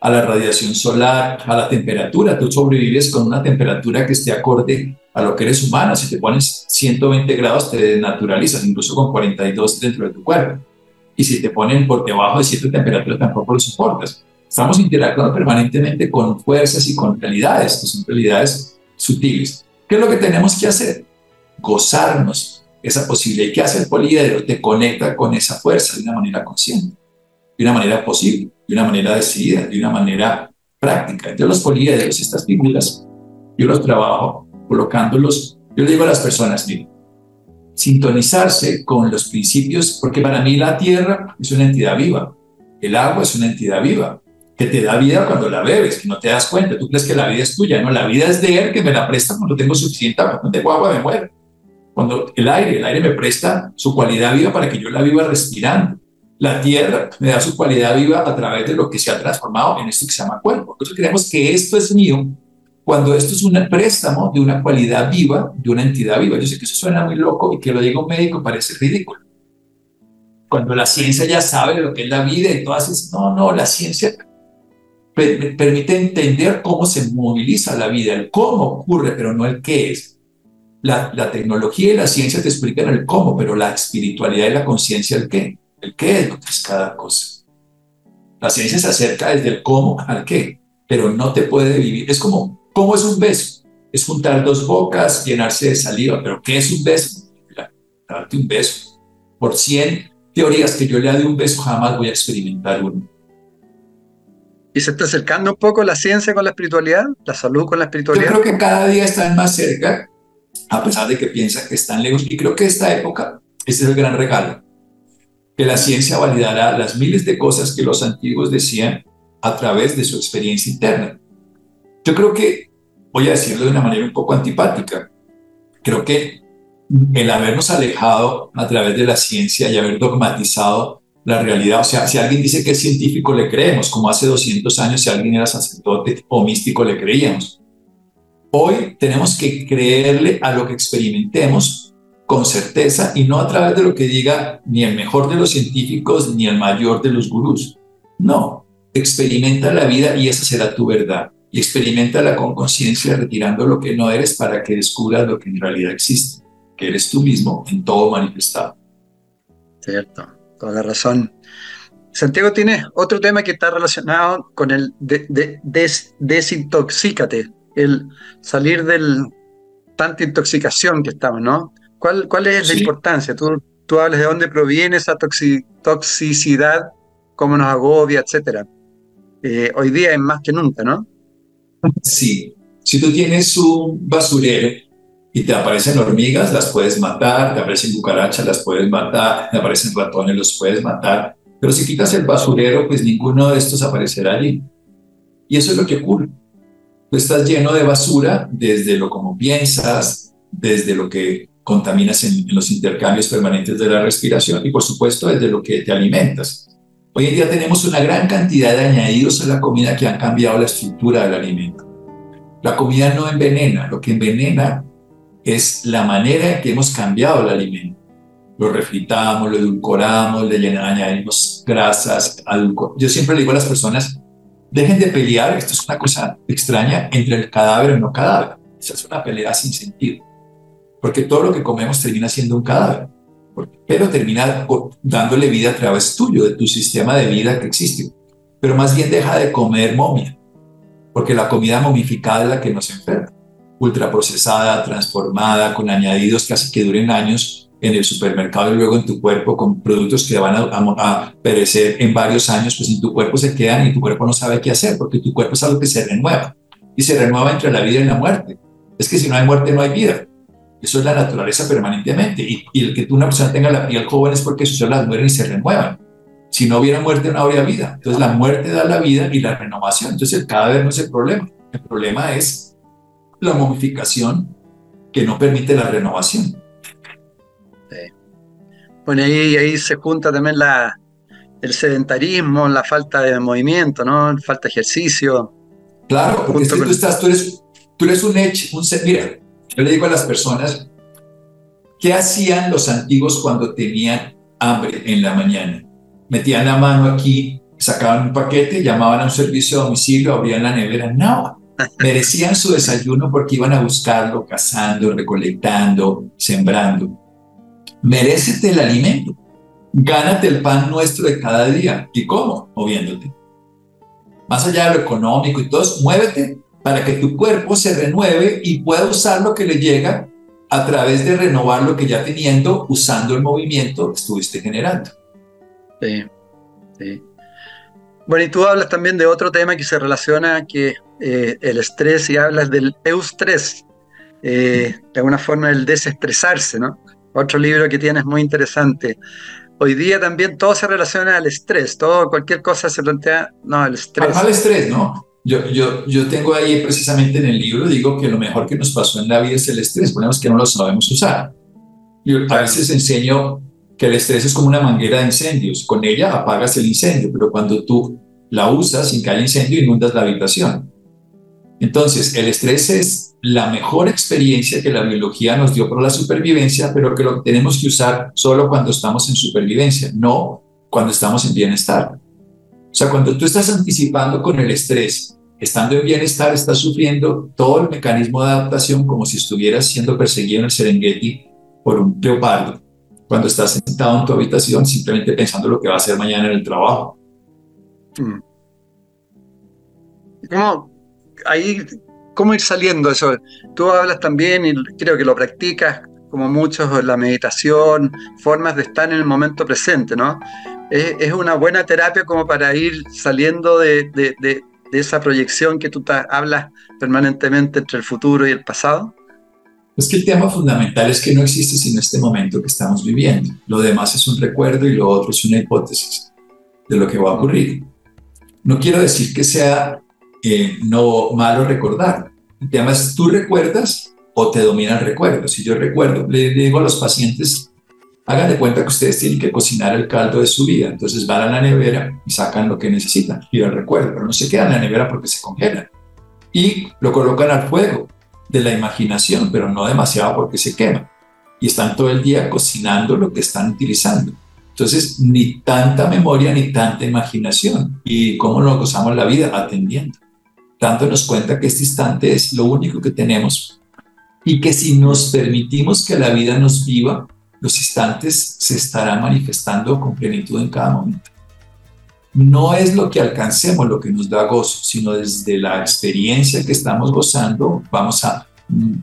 a la radiación solar, a la temperatura, tú sobrevives con una temperatura que esté acorde a lo que eres humano. Si te pones 120 grados, te naturalizas, incluso con 42 dentro de tu cuerpo. Y si te ponen por debajo de cierta temperatura, tampoco lo soportas. Estamos interactuando permanentemente con fuerzas y con realidades, que son realidades sutiles. ¿Qué es lo que tenemos que hacer? Gozarnos esa posibilidad. ¿Y qué hace el poliedro? Te conecta con esa fuerza de una manera consciente, de una manera posible, de una manera decidida, de una manera práctica. Entonces los poliedros, estas figuras, yo los trabajo colocándolos, yo le digo a las personas, miren, sintonizarse con los principios, porque para mí la tierra es una entidad viva, el agua es una entidad viva, que te da vida cuando la bebes, que no te das cuenta, tú crees que la vida es tuya, no, la vida es de él, que me la presta cuando tengo suficiente agua, cuando tengo agua me muero. Cuando el aire, el aire me presta su cualidad viva para que yo la viva respirando. La tierra me da su cualidad viva a través de lo que se ha transformado en esto que se llama cuerpo. Entonces creemos que esto es mío cuando esto es un préstamo de una cualidad viva, de una entidad viva. Yo sé que eso suena muy loco y que lo diga un médico parece ridículo. Cuando la ciencia ya sabe lo que es la vida y todas esas, no, no, la ciencia permite entender cómo se moviliza la vida, el cómo ocurre, pero no el qué es. La, la tecnología y la ciencia te explican el cómo, pero la espiritualidad y la conciencia el qué. El qué es lo que es cada cosa. La ciencia se acerca desde el cómo al qué, pero no te puede vivir. Es como ¿Cómo es un beso? Es juntar dos bocas, llenarse de saliva. ¿Pero qué es un beso? Darte un beso. Por 100 teorías que yo le de un beso, jamás voy a experimentar uno. ¿Y se está acercando un poco la ciencia con la espiritualidad? ¿La salud con la espiritualidad? Yo creo que cada día están más cerca, a pesar de que piensan que están lejos. Y creo que esta época, este es el gran regalo, que la ciencia validará las miles de cosas que los antiguos decían a través de su experiencia interna. Yo creo que voy a decirlo de una manera un poco antipática. Creo que el habernos alejado a través de la ciencia y haber dogmatizado la realidad, o sea, si alguien dice que es científico, le creemos, como hace 200 años si alguien era sacerdote o místico, le creíamos. Hoy tenemos que creerle a lo que experimentemos con certeza y no a través de lo que diga ni el mejor de los científicos ni el mayor de los gurús. No, experimenta la vida y esa será tu verdad y experimentala con conciencia retirando lo que no eres para que descubras lo que en realidad existe, que eres tú mismo en todo manifestado. Cierto, toda la razón. Santiago tiene otro tema que está relacionado con el de, desintoxícate, el salir del tanta intoxicación que estamos, ¿no? ¿Cuál, cuál es la importancia? Tú, tú hablas de dónde proviene esa toxicidad, cómo nos agobia, etcétera. Eh, hoy día es más que nunca, ¿no? Sí, si tú tienes un basurero y te aparecen hormigas, las puedes matar, te aparecen cucarachas, las puedes matar, te aparecen ratones, los puedes matar, pero si quitas el basurero, pues ninguno de estos aparecerá allí. Y eso es lo que ocurre. Tú estás lleno de basura desde lo como piensas, desde lo que contaminas en, en los intercambios permanentes de la respiración y por supuesto desde lo que te alimentas. Hoy en día tenemos una gran cantidad de añadidos a la comida que han cambiado la estructura del alimento. La comida no envenena, lo que envenena es la manera en que hemos cambiado el alimento. lo refritamos, lo edulcoramos, le añadimos grasas, Yo siempre le digo a las personas, dejen de pelear, esto es una cosa extraña, entre el cadáver y no cadáver. Esa es una pelea sin sentido, porque todo lo que comemos termina siendo un cadáver, pero termina dándole vida a través tuyo, de tu sistema de vida que existe. Pero más bien deja de comer momia, porque la comida momificada es la que nos enferma, ultraprocesada, transformada, con añadidos que hace que duren años en el supermercado y luego en tu cuerpo con productos que van a, perecer en varios años, pues en tu cuerpo se quedan y tu cuerpo no sabe qué hacer, porque tu cuerpo es algo que se renueva y se renueva entre la vida y la muerte. Es que si no hay muerte no hay vida. Eso es la naturaleza permanentemente. Y, el que tú una persona tenga la piel joven es porque sus células mueren y se renuevan. Si no hubiera muerte no habría vida. Entonces la muerte da la vida y la renovación. Entonces el cadáver no es el problema. El problema es la momificación que no permite la renovación. Bueno, ahí, ahí se junta también la, el sedentarismo, la falta de movimiento, ¿no? Falta de ejercicio. Claro, porque tú, estás, tú, eres, tú eres un hecho, un. Mira, yo le digo a las personas, ¿qué hacían los antiguos cuando tenían hambre en la mañana? Metían la mano aquí, sacaban un paquete, llamaban a un servicio de domicilio, abrían la nevera. No, merecían su desayuno porque iban a buscarlo, cazando, recolectando, sembrando merécete el alimento, gánate el pan nuestro de cada día. ¿Y cómo? Moviéndote. Más allá de lo económico y todo, muévete para que tu cuerpo se renueve y pueda usar lo que le llega a través de renovar lo que ya teniendo, usando el movimiento que estuviste generando. Sí, sí. Bueno, y tú hablas también de otro tema que se relaciona, que eh, el estrés, y hablas del eustrés, eh, de alguna forma el desestresarse, ¿no? Otro libro que tienes muy interesante. Hoy día también todo se relaciona al estrés, todo, cualquier cosa se plantea, no, el estrés. Al estrés, ¿no? Yo, yo, yo tengo ahí precisamente en el libro, digo que lo mejor que nos pasó en la vida es el estrés, ponemos que no lo sabemos usar. Yo a veces enseño que el estrés es como una manguera de incendios, con ella apagas el incendio, pero cuando tú la usas sin que haya incendio inundas la habitación. Entonces, el estrés es la mejor experiencia que la biología nos dio por la supervivencia, pero que lo tenemos que usar solo cuando estamos en supervivencia, no cuando estamos en bienestar. O sea, cuando tú estás anticipando con el estrés, estando en bienestar, estás sufriendo todo el mecanismo de adaptación como si estuvieras siendo perseguido en el Serengeti por un leopardo. Cuando estás sentado en tu habitación simplemente pensando lo que va a hacer mañana en el trabajo. Hmm. ¿Cómo, ahí, ¿cómo ir saliendo eso? Tú hablas también, y creo que lo practicas como muchos, la meditación, formas de estar en el momento presente, ¿no? Es, una buena terapia como para ir saliendo de, esa proyección que tú hablas permanentemente entre el futuro y el pasado. Es que el tema fundamental es que no existe sino este momento que estamos viviendo. Lo demás es un recuerdo y lo otro es una hipótesis de lo que va a ocurrir. No quiero decir que sea eh, no malo recordar. El tema es, ¿tú recuerdas o te domina el recuerdo? Si yo recuerdo, le digo a los pacientes, hagan de cuenta que ustedes tienen que cocinar el caldo de su vida. Entonces van a la nevera y sacan lo que necesitan y el recuerdo, pero no se quedan en la nevera porque se congelan. Y lo colocan al fuego de la imaginación, pero no demasiado porque se quema. Y están todo el día cocinando lo que están utilizando. Entonces, ni tanta memoria ni tanta imaginación. ¿Y cómo nos gozamos la vida? Atendiendo dándonos cuenta que este instante es lo único que tenemos y que si nos permitimos que la vida nos viva, los instantes se estarán manifestando con plenitud en cada momento. No es lo que alcancemos lo que nos da gozo, sino desde la experiencia que estamos gozando vamos a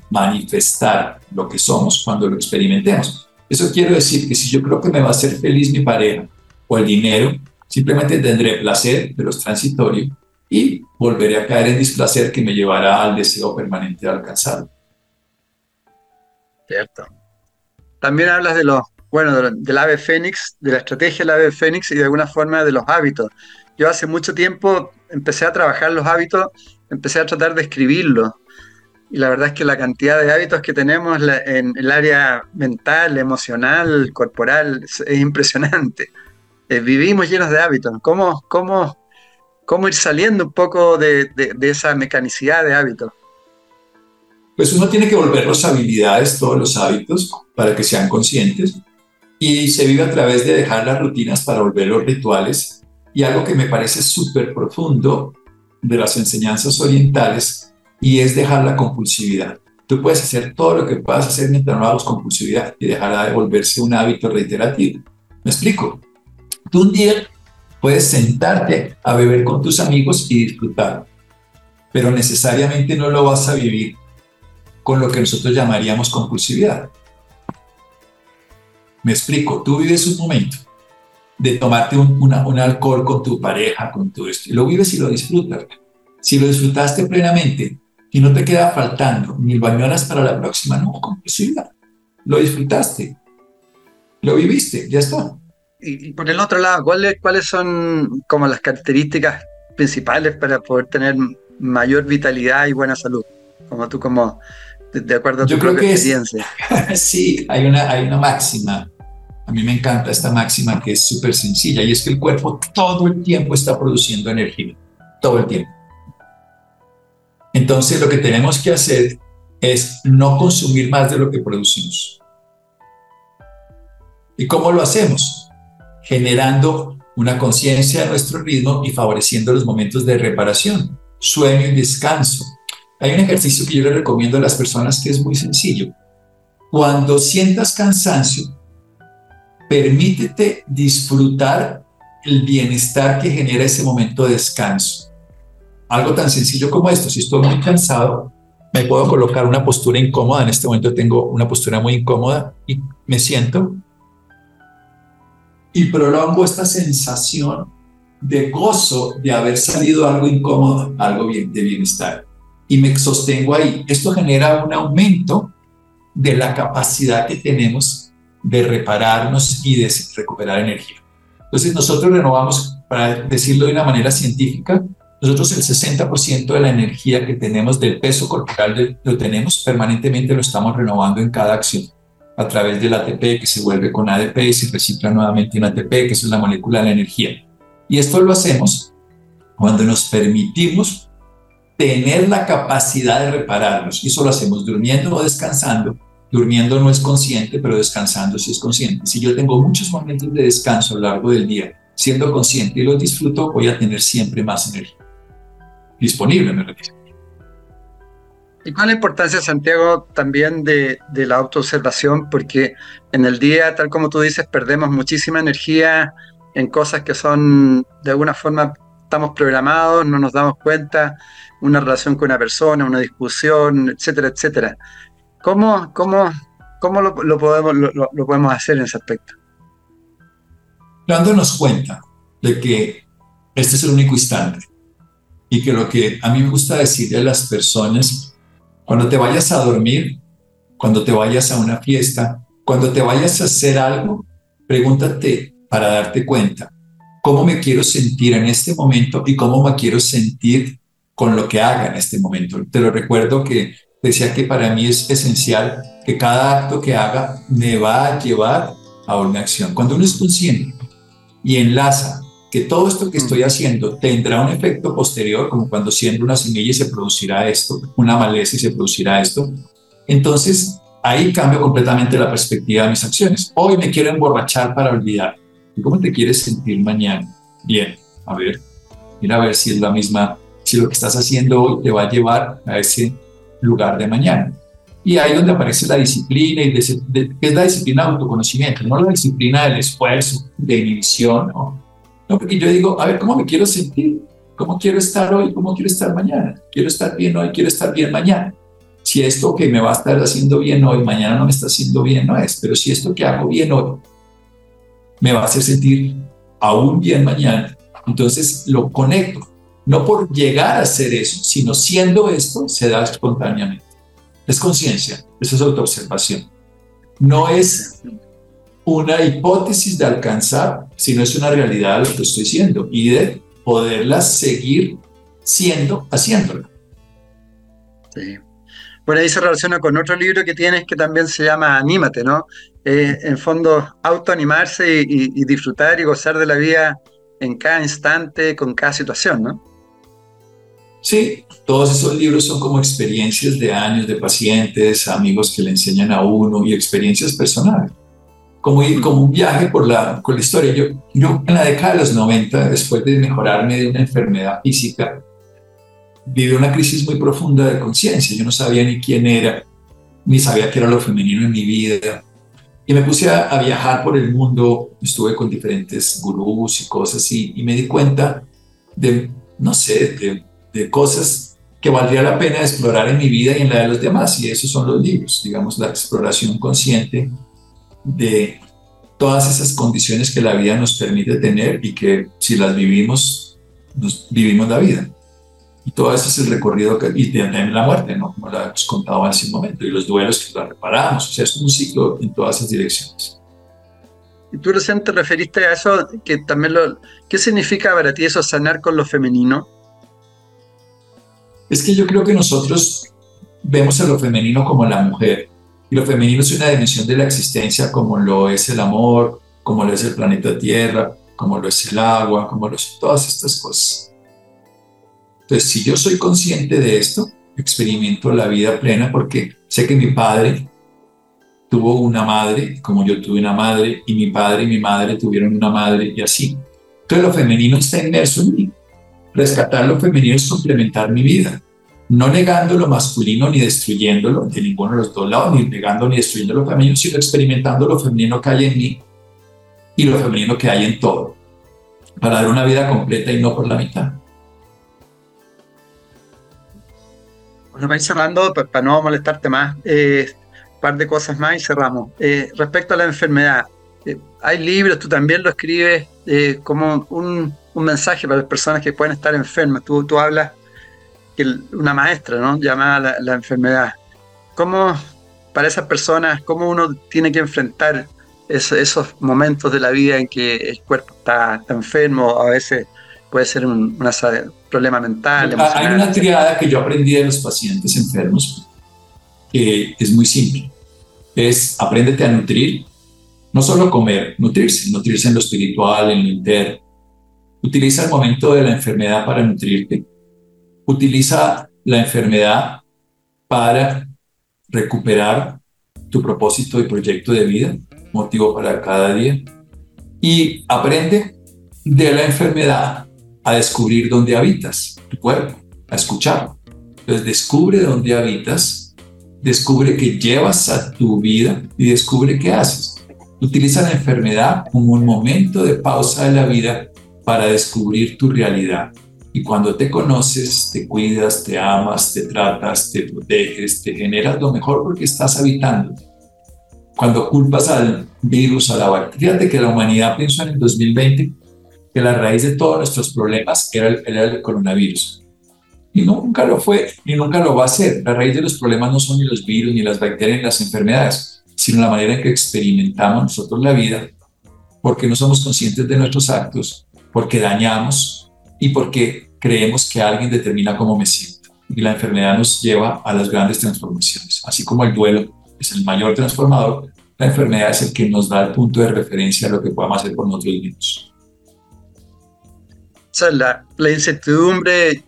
manifestar lo que somos cuando lo experimentemos. Eso quiero decir que si yo creo que me va a hacer feliz mi pareja o el dinero, simplemente tendré placer, pero es transitorio, y volveré a caer en displacer que me llevará al deseo permanente de alcanzarlo. Cierto. También hablas de los, bueno, del ave fénix, de la estrategia del ave fénix y de alguna forma de los hábitos. Yo hace mucho tiempo empecé a trabajar los hábitos, empecé a tratar de escribirlos. Y la verdad es que la cantidad de hábitos que tenemos en el área mental, emocional, corporal, es, impresionante. Eh, vivimos llenos de hábitos. ¿Cómo, cómo cómo ir saliendo un poco de, esa mecanicidad de hábitos. Pues uno tiene que volver las habilidades, todos los hábitos, para que sean conscientes. y se vive a través de dejar las rutinas para volver los rituales. Y algo que me parece súper profundo de las enseñanzas orientales y es dejar la compulsividad. Tú puedes hacer todo lo que puedas hacer mientras no hagas compulsividad y dejará de volverse un hábito reiterativo. ¿Me explico? Tú un día puedes sentarte a beber con tus amigos y disfrutar, pero necesariamente no lo vas a vivir con lo que nosotros llamaríamos compulsividad. Me explico, tú vives un momento de tomarte un, alcohol con tu pareja, con tu esto, y lo vives y lo disfrutas. Si lo disfrutaste plenamente y no te queda faltando ni bañolas para la próxima, no, compulsividad. Lo disfrutaste, lo viviste, ya está. Y, por el otro lado, ¿cuáles, ¿cuáles son como las características principales para poder tener mayor vitalidad y buena salud? Como tú, como de acuerdo a tu Yo creo que experiencia. sí, hay una, hay una máxima a mí me encanta esta máxima que es súper sencilla y es que el cuerpo todo el tiempo está produciendo energía, todo el tiempo. Entonces lo que tenemos que hacer es no consumir más de lo que producimos. ¿Y cómo lo hacemos? Generando una conciencia de nuestro ritmo y favoreciendo los momentos de reparación, sueño y descanso. Hay un ejercicio que yo le recomiendo a las personas que es muy sencillo. Cuando sientas cansancio, permítete disfrutar el bienestar que genera ese momento de descanso. Algo tan sencillo como esto, si estoy muy cansado, me puedo colocar una postura incómoda, en este momento tengo una postura muy incómoda y me siento y prolongo esta sensación de gozo de haber salido algo incómodo, algo bien, de bienestar. Y me sostengo ahí. Esto genera un aumento de la capacidad que tenemos de repararnos y de recuperar energía. Entonces nosotros renovamos, para decirlo de una manera científica, nosotros el 60% de la energía que tenemos del peso corporal lo tenemos permanentemente, lo estamos renovando en cada acción a través del ATP que se vuelve con ADP y se recicla nuevamente en ATP, que es la molécula de la energía. Y esto lo hacemos cuando nos permitimos tener la capacidad de repararnos. Y eso lo hacemos durmiendo o descansando Durmiendo no es consciente, pero descansando sí es consciente. Si yo tengo muchos momentos de descanso a lo largo del día, siendo consciente y los disfruto, voy a tener siempre más energía disponible, me refiero. ¿Y cuál es la importancia, Santiago, también de, de, la autoobservación? Porque en el día, tal como tú dices, perdemos muchísima energía en cosas que son, de alguna forma, estamos programados, no nos damos cuenta, una relación con una persona, una discusión, etcétera, etcétera. ¿Cómo, cómo, cómo lo, podemos, lo, podemos hacer en ese aspecto? Dándonos cuenta de que este es el único instante y que lo que a mí me gusta decirle a las personas, cuando te vayas a dormir, cuando te vayas a una fiesta, cuando te vayas a hacer algo, pregúntate para darte cuenta, ¿cómo me quiero sentir en este momento y cómo me quiero sentir con lo que haga en este momento? Te lo recuerdo que decía que para mí es esencial que cada acto que haga me va a llevar a una acción. Cuando uno es consciente y enlaza que todo esto que estoy haciendo tendrá un efecto posterior, como cuando siendo una semilla y se producirá esto, una maleza y se producirá esto, entonces ahí cambio completamente la perspectiva de mis acciones. Hoy me quiero emborrachar para olvidar. ¿Y cómo te quieres sentir mañana? Bien, a ver, mira a ver si es la misma, si lo que estás haciendo hoy te va a llevar a ese lugar de mañana. Y ahí donde aparece la disciplina, y que es la disciplina de autoconocimiento, no la disciplina del esfuerzo, de inhibición, ¿no? No, porque yo digo, a ver, ¿cómo me quiero sentir? ¿Cómo quiero estar hoy? ¿Cómo quiero estar mañana? Quiero estar bien hoy, quiero estar bien mañana. Si esto que me va a estar haciendo bien hoy, mañana no me está haciendo bien, no es. Pero si esto que hago bien hoy me va a hacer sentir aún bien mañana, entonces lo conecto no por llegar a ser eso, sino siendo esto, se da espontáneamente. Es conciencia, eso es autoobservación. No es una hipótesis de alcanzar, sino es una realidad lo que estoy siendo y de poderla seguir siendo, haciéndolo. Sí. Bueno, ahí se relaciona con otro libro que tienes que también se llama Anímate, ¿no? En fondo, autoanimarse y, y disfrutar y gozar de la vida en cada instante, con cada situación, ¿no? Sí, todos esos libros son como experiencias de años de pacientes, amigos que le enseñan a uno y experiencias personales. como, como un viaje por la, por la historia. Yo, yo en la década de los 90, después de mejorarme de una enfermedad física, viví una crisis muy profunda de conciencia. Yo no sabía ni quién era, ni sabía qué era lo femenino en mi vida. Y me puse a, viajar por el mundo, estuve con diferentes gurús y cosas, y, y me di cuenta de, no sé, de, de cosas que valdría la pena explorar en mi vida y en la de los demás, y esos son los libros, digamos, la exploración consciente de todas esas condiciones que la vida nos permite tener y que si las vivimos, nos vivimos la vida. Y todo eso es el recorrido que, y también la muerte, ¿no? Como la hemos contado hace un momento, y los duelos que la reparamos. O sea, es un ciclo en todas esas direcciones. Y tú recién te referiste a eso, que también lo... ¿Qué significa para ti eso, sanar con lo femenino? Es que yo creo que nosotros vemos a lo femenino como la mujer, y lo femenino es una dimensión de la existencia como lo es el amor, como lo es el planeta Tierra, como lo es el agua, como lo son todas estas cosas. Entonces, si yo soy consciente de esto, experimento la vida plena porque sé que mi padre tuvo una madre, como yo tuve una madre, y mi padre y mi madre tuvieron una madre, y así. Entonces, lo femenino está inmerso en mí. Rescatar lo femenino es complementar mi vida, no negando lo masculino ni destruyéndolo de ninguno de los dos lados, ni negando ni destruyendo lo femenino, sino experimentando lo femenino que hay en mí y lo femenino que hay en todo, para dar una vida completa y no por la mitad. Bueno, ir cerrando, para no molestarte más, eh, un par de cosas más y cerramos. Eh, respecto a la enfermedad, eh, hay libros, tú también lo escribes como un, mensaje para las personas que pueden estar enfermas. Tú, tú hablas que una maestra, ¿no? Llamada la, enfermedad. ¿Cómo, para esas personas, cómo uno tiene que enfrentar esos momentos de la vida en que el cuerpo está, está enfermo, a veces puede ser un, problema mental. Hay una triada que yo aprendí de los pacientes enfermos que es muy simple. Es apréndete a nutrir, no solo comer, nutrirse, nutrirse en lo espiritual, en lo interno. Utiliza el momento de la enfermedad para nutrirte. Utiliza la enfermedad para recuperar tu propósito y proyecto de vida, motivo para cada día. Y aprende de la enfermedad a descubrir dónde habitas, tu cuerpo, a escucharlo. Entonces descubre dónde habitas, descubre qué llevas a tu vida y descubre qué haces. Utiliza la enfermedad como un momento de pausa de la vida para descubrir tu realidad. Y cuando te conoces, te cuidas, te amas, te tratas, te proteges, te generas lo mejor porque estás habitando. Cuando culpas al virus, a la bacteria, fíjate que la humanidad pensó en el 2020 que la raíz de todos nuestros problemas era el, el coronavirus. Y nunca lo fue y nunca lo va a ser. La raíz de los problemas no son ni los virus, ni las bacterias, ni las enfermedades, sino la manera en que experimentamos nosotros la vida, porque no somos conscientes de nuestros actos, porque dañamos y porque creemos que alguien determina cómo me siento. Y la enfermedad nos lleva a las grandes transformaciones. Así como el duelo es el mayor transformador, la enfermedad es el que nos da el punto de referencia a lo que podamos hacer por nosotros mismos sea, la, incertidumbre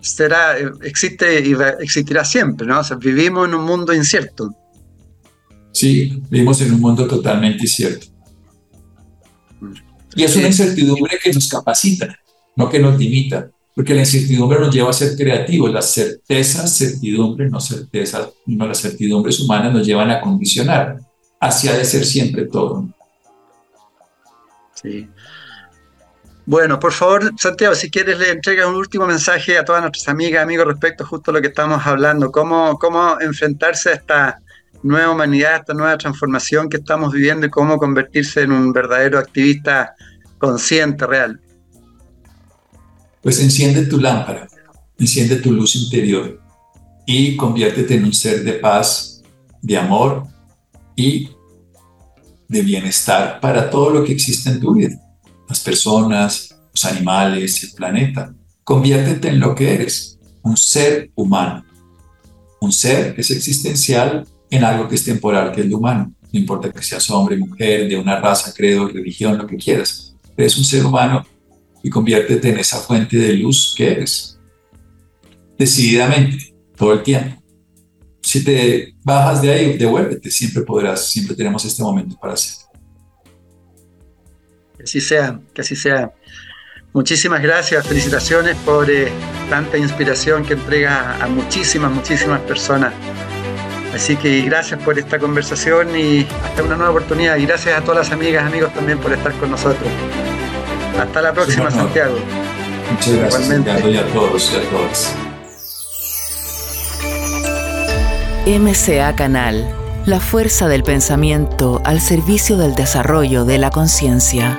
será, existe y existirá siempre, ¿no? O sea, vivimos en un mundo incierto. Sí, vivimos en un mundo totalmente incierto. Y es una incertidumbre que nos capacita, no que nos limita, porque la incertidumbre nos lleva a ser creativos. Las certezas, certidumbre, no certezas, no las certidumbres humanas nos llevan a condicionar hacia de ser siempre todo. Sí. Bueno, por favor, Santiago, si quieres le entregas un último mensaje a todas nuestras amigas, amigos respecto justo a lo que estamos hablando, cómo, cómo enfrentarse a esta nueva humanidad, esta nueva transformación que estamos viviendo y cómo convertirse en un verdadero activista consciente, real. Pues enciende tu lámpara, enciende tu luz interior y conviértete en un ser de paz, de amor y de bienestar para todo lo que existe en tu vida las personas, los animales, el planeta. Conviértete en lo que eres, un ser humano. Un ser es existencial en algo que es temporal, que es lo humano. No importa que seas hombre, mujer, de una raza, credo, religión, lo que quieras. Eres un ser humano y conviértete en esa fuente de luz que eres. Decididamente, todo el tiempo. Si te bajas de ahí, devuélvete, siempre podrás, siempre tenemos este momento para hacerlo. así sea, que así sea. Muchísimas gracias, felicitaciones por eh, tanta inspiración que entrega a muchísimas, muchísimas personas. Así que gracias por esta conversación y hasta una nueva oportunidad. Y gracias a todas las amigas, amigos también por estar con nosotros. Hasta la próxima, Santiago. Muchas gracias, Santiago, y a todos y a todas. MCA Canal, la fuerza del pensamiento al servicio del desarrollo de la conciencia.